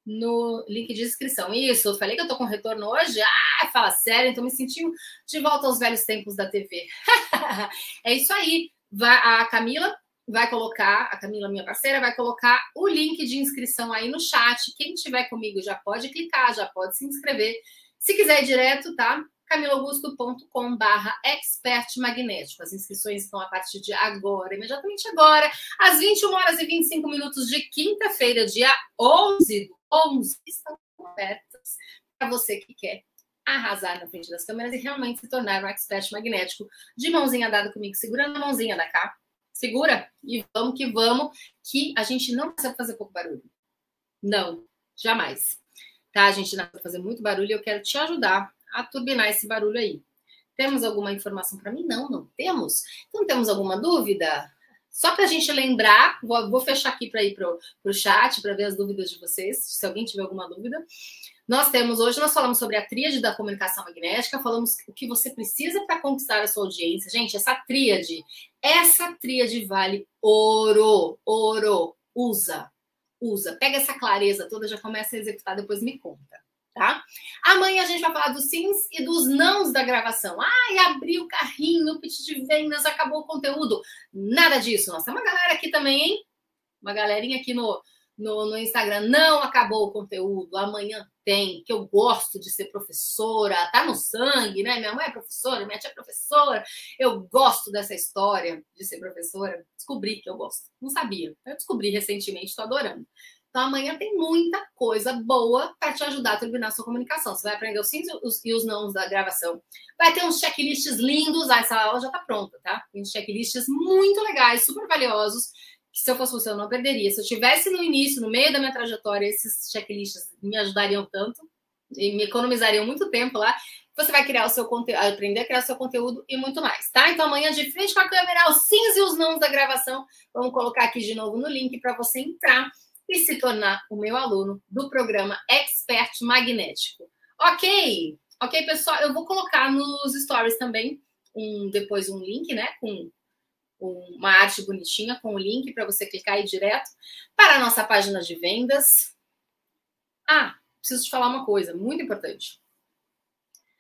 [SPEAKER 1] no link de inscrição. Isso, eu falei que eu tô com retorno hoje. Ah, fala sério, então me senti de volta aos velhos tempos da TV. [LAUGHS] é isso aí. Vai, a Camila vai colocar, a Camila, minha parceira, vai colocar o link de inscrição aí no chat. Quem tiver comigo já pode clicar, já pode se inscrever. Se quiser ir direto, tá? camiloaugusto.com barra expert magnético. As inscrições estão a partir de agora, imediatamente agora, às 21 horas e 25 minutos de quinta-feira, dia 11 do 11, estão abertas para você que quer arrasar na frente das câmeras e realmente se tornar um expert magnético de mãozinha dada comigo, segurando a mãozinha da cá. Segura e vamos que vamos, que a gente não precisa fazer pouco barulho. Não, jamais. Tá? A gente não precisa fazer muito barulho e eu quero te ajudar a turbinar esse barulho aí. Temos alguma informação para mim? Não, não temos. Então, temos alguma dúvida? Só para a gente lembrar, vou, vou fechar aqui para ir para o chat para ver as dúvidas de vocês, se alguém tiver alguma dúvida. Nós temos hoje, nós falamos sobre a tríade da comunicação magnética, falamos o que você precisa para conquistar a sua audiência. Gente, essa tríade, essa tríade vale ouro, ouro. Usa, usa. Pega essa clareza toda, já começa a executar, depois me conta tá? Amanhã a gente vai falar dos sims e dos nãos da gravação. Ai, abri o carrinho, o pitch de vendas, acabou o conteúdo. Nada disso. Nós temos uma galera aqui também, hein? Uma galerinha aqui no, no, no Instagram. Não acabou o conteúdo. Amanhã tem, que eu gosto de ser professora, tá no sangue, né? Minha mãe é professora, minha tia é professora. Eu gosto dessa história de ser professora. Descobri que eu gosto. Não sabia. Eu descobri recentemente, estou adorando. Então, amanhã tem muita coisa boa para te ajudar a turbinar a sua comunicação. Você vai aprender os sims e os nãos da gravação. Vai ter uns checklists lindos. Ah, essa aula já está pronta, tá? Tem uns checklists muito legais, super valiosos, que se eu fosse você, eu não perderia. Se eu tivesse no início, no meio da minha trajetória, esses checklists me ajudariam tanto e me economizariam muito tempo lá. Você vai criar o seu conteúdo, aprender a criar o seu conteúdo e muito mais, tá? Então amanhã de frente com a câmera, os sims e os nãos da gravação, vamos colocar aqui de novo no link para você entrar e se tornar o meu aluno do programa Expert Magnético. Ok? Ok, pessoal? Eu vou colocar nos stories também um, depois um link, né? Com uma arte bonitinha com o link para você clicar aí direto para a nossa página de vendas. Ah, preciso te falar uma coisa muito importante.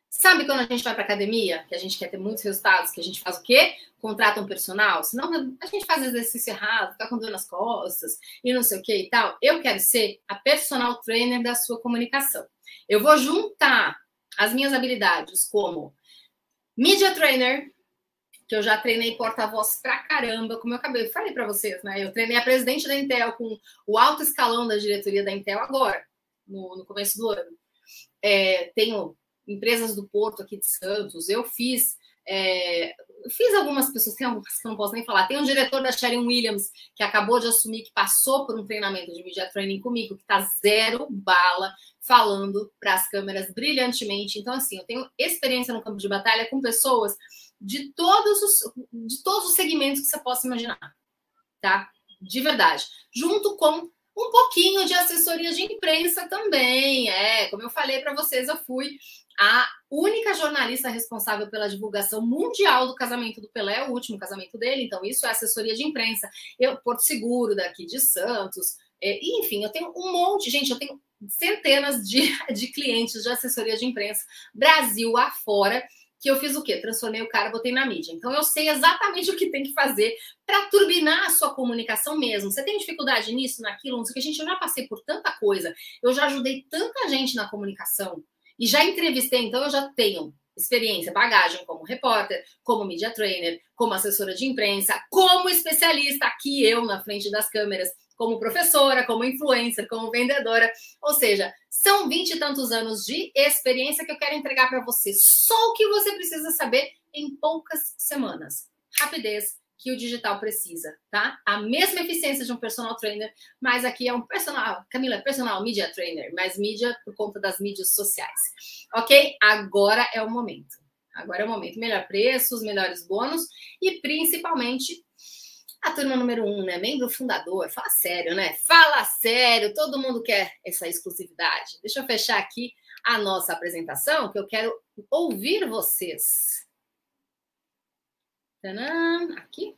[SPEAKER 1] Sabe quando a gente vai para academia, que a gente quer ter muitos resultados, que a gente faz o quê? Contrata um personal, senão a gente faz exercício errado, fica com dor nas costas e não sei o que e tal. Eu quero ser a personal trainer da sua comunicação. Eu vou juntar as minhas habilidades como media trainer, que eu já treinei porta-voz pra caramba, como eu acabei, falei para vocês, né? Eu treinei a presidente da Intel com o alto escalão da diretoria da Intel agora, no, no começo do ano. É, tenho empresas do Porto aqui de Santos, eu fiz. É, fiz algumas pessoas, tem algumas que eu não posso nem falar. Tem um diretor da Sharon Williams que acabou de assumir, que passou por um treinamento de media training comigo, que está zero bala, falando para as câmeras brilhantemente. Então, assim, eu tenho experiência no campo de batalha com pessoas de todos os, de todos os segmentos que você possa imaginar, tá? De verdade. Junto com um pouquinho de assessoria de imprensa também. É, como eu falei para vocês, eu fui a única jornalista responsável pela divulgação mundial do casamento do Pelé, o último casamento dele, então isso é assessoria de imprensa. Eu, Porto Seguro, daqui de Santos, é, enfim, eu tenho um monte, gente, eu tenho centenas de, [LAUGHS] de clientes de assessoria de imprensa, Brasil afora, que eu fiz o quê? Transformei o cara, botei na mídia. Então eu sei exatamente [LAUGHS] o que tem que fazer para turbinar a sua comunicação mesmo. Você tem dificuldade nisso, naquilo, não sei o que, gente, eu já passei por tanta coisa, eu já ajudei tanta gente na comunicação e já entrevistei, então eu já tenho experiência, bagagem como repórter, como media trainer, como assessora de imprensa, como especialista aqui eu na frente das câmeras, como professora, como influencer, como vendedora. Ou seja, são vinte e tantos anos de experiência que eu quero entregar para você. Só o que você precisa saber em poucas semanas. Rapidez, que o digital precisa, tá? A mesma eficiência de um personal trainer, mas aqui é um personal, Camila, personal media trainer, mas mídia por conta das mídias sociais. Ok? Agora é o momento. Agora é o momento. Melhor preço, os melhores bônus e principalmente a turma número um, né? Membro fundador. Fala sério, né? Fala sério. Todo mundo quer essa exclusividade. Deixa eu fechar aqui a nossa apresentação, que eu quero ouvir vocês. Aqui.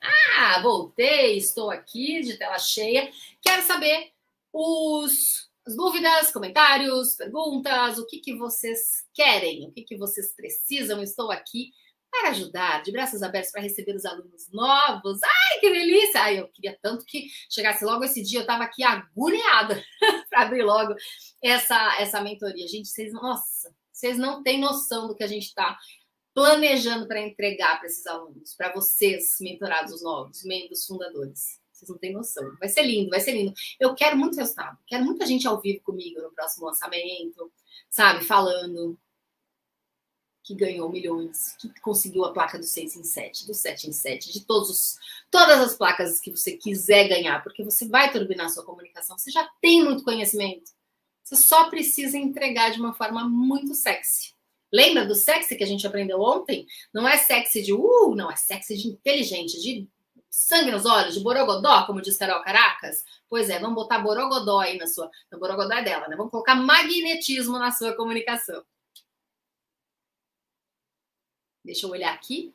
[SPEAKER 1] Ah, voltei, estou aqui de tela cheia. Quero saber os, as dúvidas, comentários, perguntas, o que, que vocês querem, o que, que vocês precisam. Estou aqui para ajudar, de braços abertos para receber os alunos novos. Ai, que delícia! Ai, eu queria tanto que chegasse logo esse dia. Eu estava aqui agoniada [LAUGHS] para abrir logo essa, essa mentoria. Gente, vocês, nossa, Vocês não têm noção do que a gente está planejando para entregar para esses alunos, para vocês, mentorados novos, membros fundadores. Vocês não têm noção. Vai ser lindo, vai ser lindo. Eu quero muito resultado. Quero muita gente ao vivo comigo no próximo lançamento, sabe? Falando que ganhou milhões, que conseguiu a placa do 6 em 7, do 7 em 7, de todos os, todas as placas que você quiser ganhar, porque você vai turbinar sua comunicação. Você já tem muito conhecimento. Você só precisa entregar de uma forma muito sexy. Lembra do sexy que a gente aprendeu ontem? Não é sexy de uh, não, é sexy de inteligente, de sangue nos olhos, de borogodó, como diz Carol Caracas? Pois é, vamos botar borogodó aí na sua. No borogodó é dela, né? Vamos colocar magnetismo na sua comunicação. Deixa eu olhar aqui.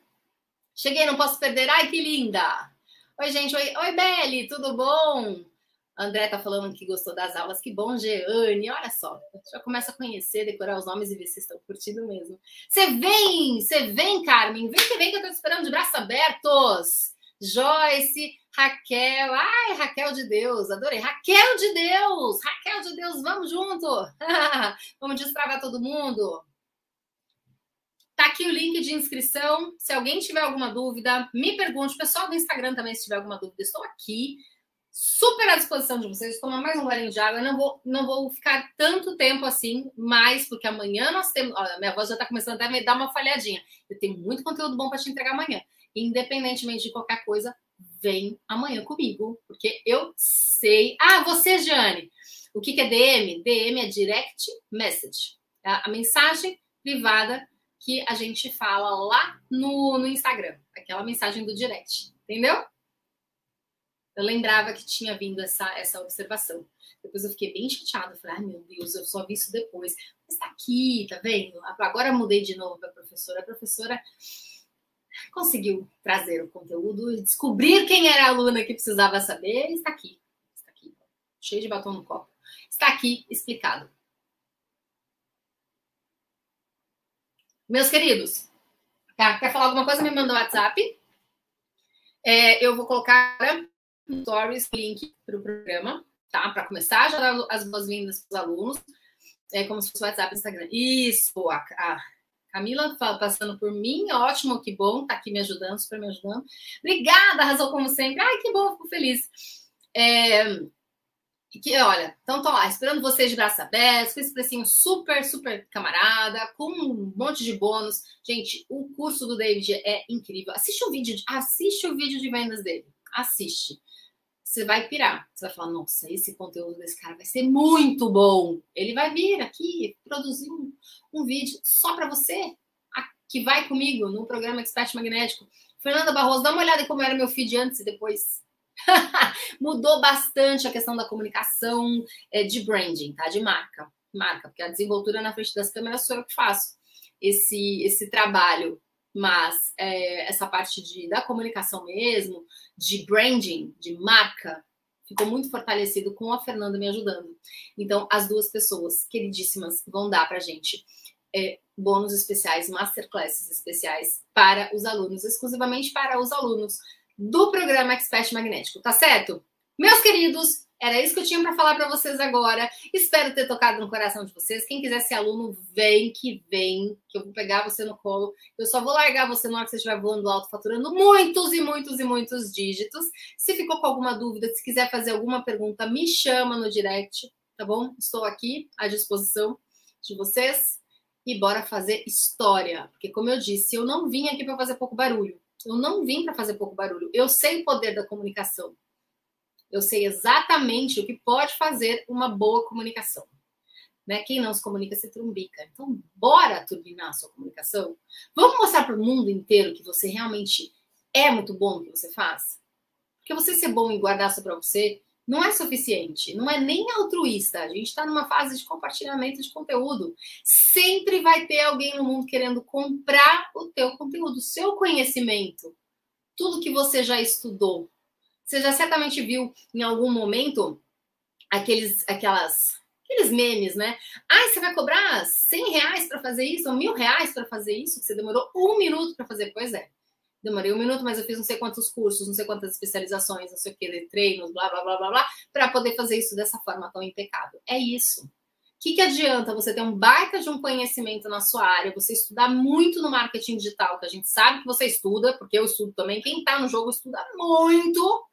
[SPEAKER 1] Cheguei, não posso perder. Ai, que linda! Oi, gente. Oi, oi Beli, tudo bom? André tá falando que gostou das aulas. Que bom, Jeane. Olha só, já começa a conhecer, decorar os nomes e ver se estão curtindo mesmo. Você vem, você vem, Carmen. Vem que vem que eu tô te esperando de braços abertos. Joyce, Raquel. Ai, Raquel de Deus, adorei. Raquel de Deus, Raquel de Deus, vamos junto. [LAUGHS] vamos destravar todo mundo. Tá aqui o link de inscrição. Se alguém tiver alguma dúvida, me pergunte. O pessoal do Instagram também, se tiver alguma dúvida, estou aqui. Super à disposição de vocês. Tomar mais um golinho de água. Eu não vou, não vou ficar tanto tempo assim, mais, porque amanhã nós temos. Olha, minha voz já está começando a me dar uma falhadinha. Eu tenho muito conteúdo bom para te entregar amanhã. Independentemente de qualquer coisa, vem amanhã comigo, porque eu sei. Ah, você, Jane. O que, que é DM? DM é Direct Message. A mensagem privada que a gente fala lá no, no Instagram, aquela mensagem do direct, entendeu? Eu lembrava que tinha vindo essa, essa observação. Depois eu fiquei bem chateada. Falei, ai meu Deus, eu só vi isso depois. Mas tá aqui, tá vendo? Agora mudei de novo para a professora. A professora conseguiu trazer o conteúdo, descobrir quem era a aluna que precisava saber. Está aqui. Está aqui. Cheio de batom no copo. Está aqui explicado. Meus queridos, tá? quer falar alguma coisa? Me manda o WhatsApp. É, eu vou colocar no Stories link para o programa, tá? Para começar, já dar as boas-vindas para os alunos. É como se fosse o WhatsApp Instagram. Isso, a, a Camila fala, passando por mim, ótimo, que bom, tá aqui me ajudando, super me ajudando. Obrigada, arrasou como sempre. Ai, que bom, fico feliz. É, que, olha, então tô lá, esperando vocês de braço aberto, com esse precinho super, super camarada, com um monte de bônus. Gente, o curso do David é incrível. Assiste o vídeo, assiste o vídeo de vendas dele. Assiste. Você vai pirar. Você vai falar, nossa, esse conteúdo desse cara vai ser muito bom. Ele vai vir aqui produzir um, um vídeo só para você, que vai comigo no programa Expert Magnético. Fernanda Barroso, dá uma olhada em como era meu feed antes e depois [LAUGHS] Mudou bastante a questão da comunicação é, de branding, tá? De marca. Marca, porque a desenvoltura na frente das câmeras sou eu que faço esse, esse trabalho. Mas é, essa parte de, da comunicação mesmo, de branding, de marca, ficou muito fortalecido com a Fernanda me ajudando. Então, as duas pessoas queridíssimas vão dar pra gente é, bônus especiais, masterclasses especiais para os alunos, exclusivamente para os alunos do programa Expert Magnético, tá certo? Meus queridos, era isso que eu tinha para falar para vocês agora. Espero ter tocado no coração de vocês. Quem quiser ser aluno, vem que vem, que eu vou pegar você no colo. Eu só vou largar você na hora que você estiver voando alto, faturando muitos e muitos e muitos dígitos. Se ficou com alguma dúvida, se quiser fazer alguma pergunta, me chama no direct, tá bom? Estou aqui à disposição de vocês. E bora fazer história. Porque, como eu disse, eu não vim aqui para fazer pouco barulho. Eu não vim para fazer pouco barulho. Eu sei o poder da comunicação. Eu sei exatamente o que pode fazer uma boa comunicação. Né? Quem não se comunica se trumbica. Então, bora turbinar a sua comunicação. Vamos mostrar para o mundo inteiro que você realmente é muito bom no que você faz. Porque você ser bom em guardar só para você não é suficiente, não é nem altruísta. A gente está numa fase de compartilhamento de conteúdo. Sempre vai ter alguém no mundo querendo comprar o teu conteúdo, o seu conhecimento, tudo que você já estudou. Você já certamente viu em algum momento aqueles, aquelas, aqueles memes, né? Ah, você vai cobrar 100 reais para fazer isso, ou mil reais para fazer isso, que você demorou um minuto para fazer. Pois é demorei um minuto, mas eu fiz não sei quantos cursos, não sei quantas especializações, não sei o que, treinos, blá, blá, blá, blá, blá, para poder fazer isso dessa forma tão impecável. É isso. que, que adianta você ter um baita de um conhecimento na sua área, você estudar muito no marketing digital, que a gente sabe que você estuda, porque eu estudo também, quem está no jogo estuda muito,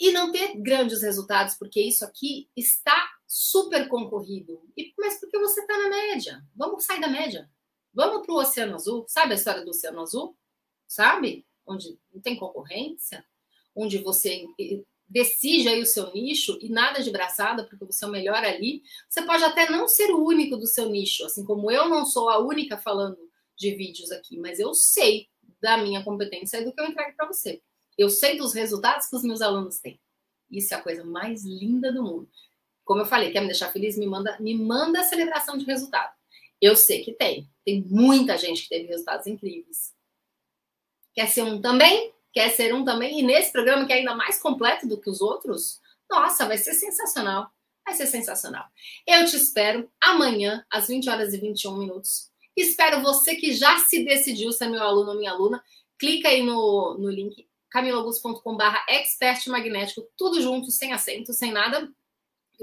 [SPEAKER 1] e não ter grandes resultados, porque isso aqui está super concorrido. E, mas porque você está na média. Vamos sair da média. Vamos para o Oceano Azul. Sabe a história do Oceano Azul? Sabe? Onde não tem concorrência, onde você decide aí o seu nicho e nada de braçada, porque você é o melhor ali. Você pode até não ser o único do seu nicho, assim como eu não sou a única falando de vídeos aqui, mas eu sei da minha competência e do que eu entrego para você. Eu sei dos resultados que os meus alunos têm. Isso é a coisa mais linda do mundo. Como eu falei, quer me deixar feliz? Me manda, me manda a celebração de resultado. Eu sei que tem. Tem muita gente que teve resultados incríveis. Quer ser um também? quer ser um também, e nesse programa que é ainda mais completo do que os outros, nossa, vai ser sensacional. Vai ser sensacional. Eu te espero amanhã, às 20 horas e 21 minutos. Espero você que já se decidiu ser meu aluno ou minha aluna. Clica aí no, no link camiloaugusto.com.br expert magnético, tudo junto, sem acento, sem nada.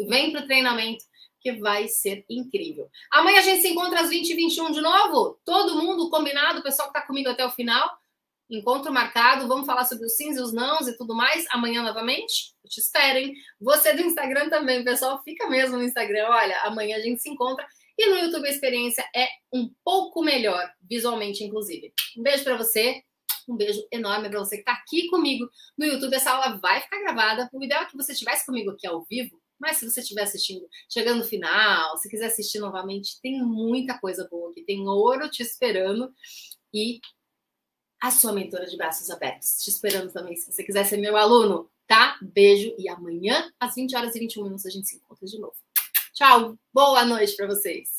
[SPEAKER 1] Vem para o treinamento que vai ser incrível. Amanhã a gente se encontra às 20 e 21 de novo. Todo mundo combinado, o pessoal que está comigo até o final. Encontro marcado, vamos falar sobre os sims e os nãos e tudo mais amanhã novamente. Eu te espero, hein? Você do Instagram também, pessoal, fica mesmo no Instagram. Olha, amanhã a gente se encontra. E no YouTube a experiência é um pouco melhor, visualmente, inclusive. Um beijo para você. Um beijo enorme para você que está aqui comigo no YouTube. Essa aula vai ficar gravada. O ideal é que você estivesse comigo aqui ao vivo, mas se você estiver assistindo, chegando no final, se quiser assistir novamente, tem muita coisa boa aqui. Tem ouro te esperando. E a sua mentora de braços abertos. Te esperando também, se você quiser ser meu aluno, tá? Beijo e amanhã, às 20 horas e 21 minutos, a gente se encontra de novo. Tchau, boa noite para vocês.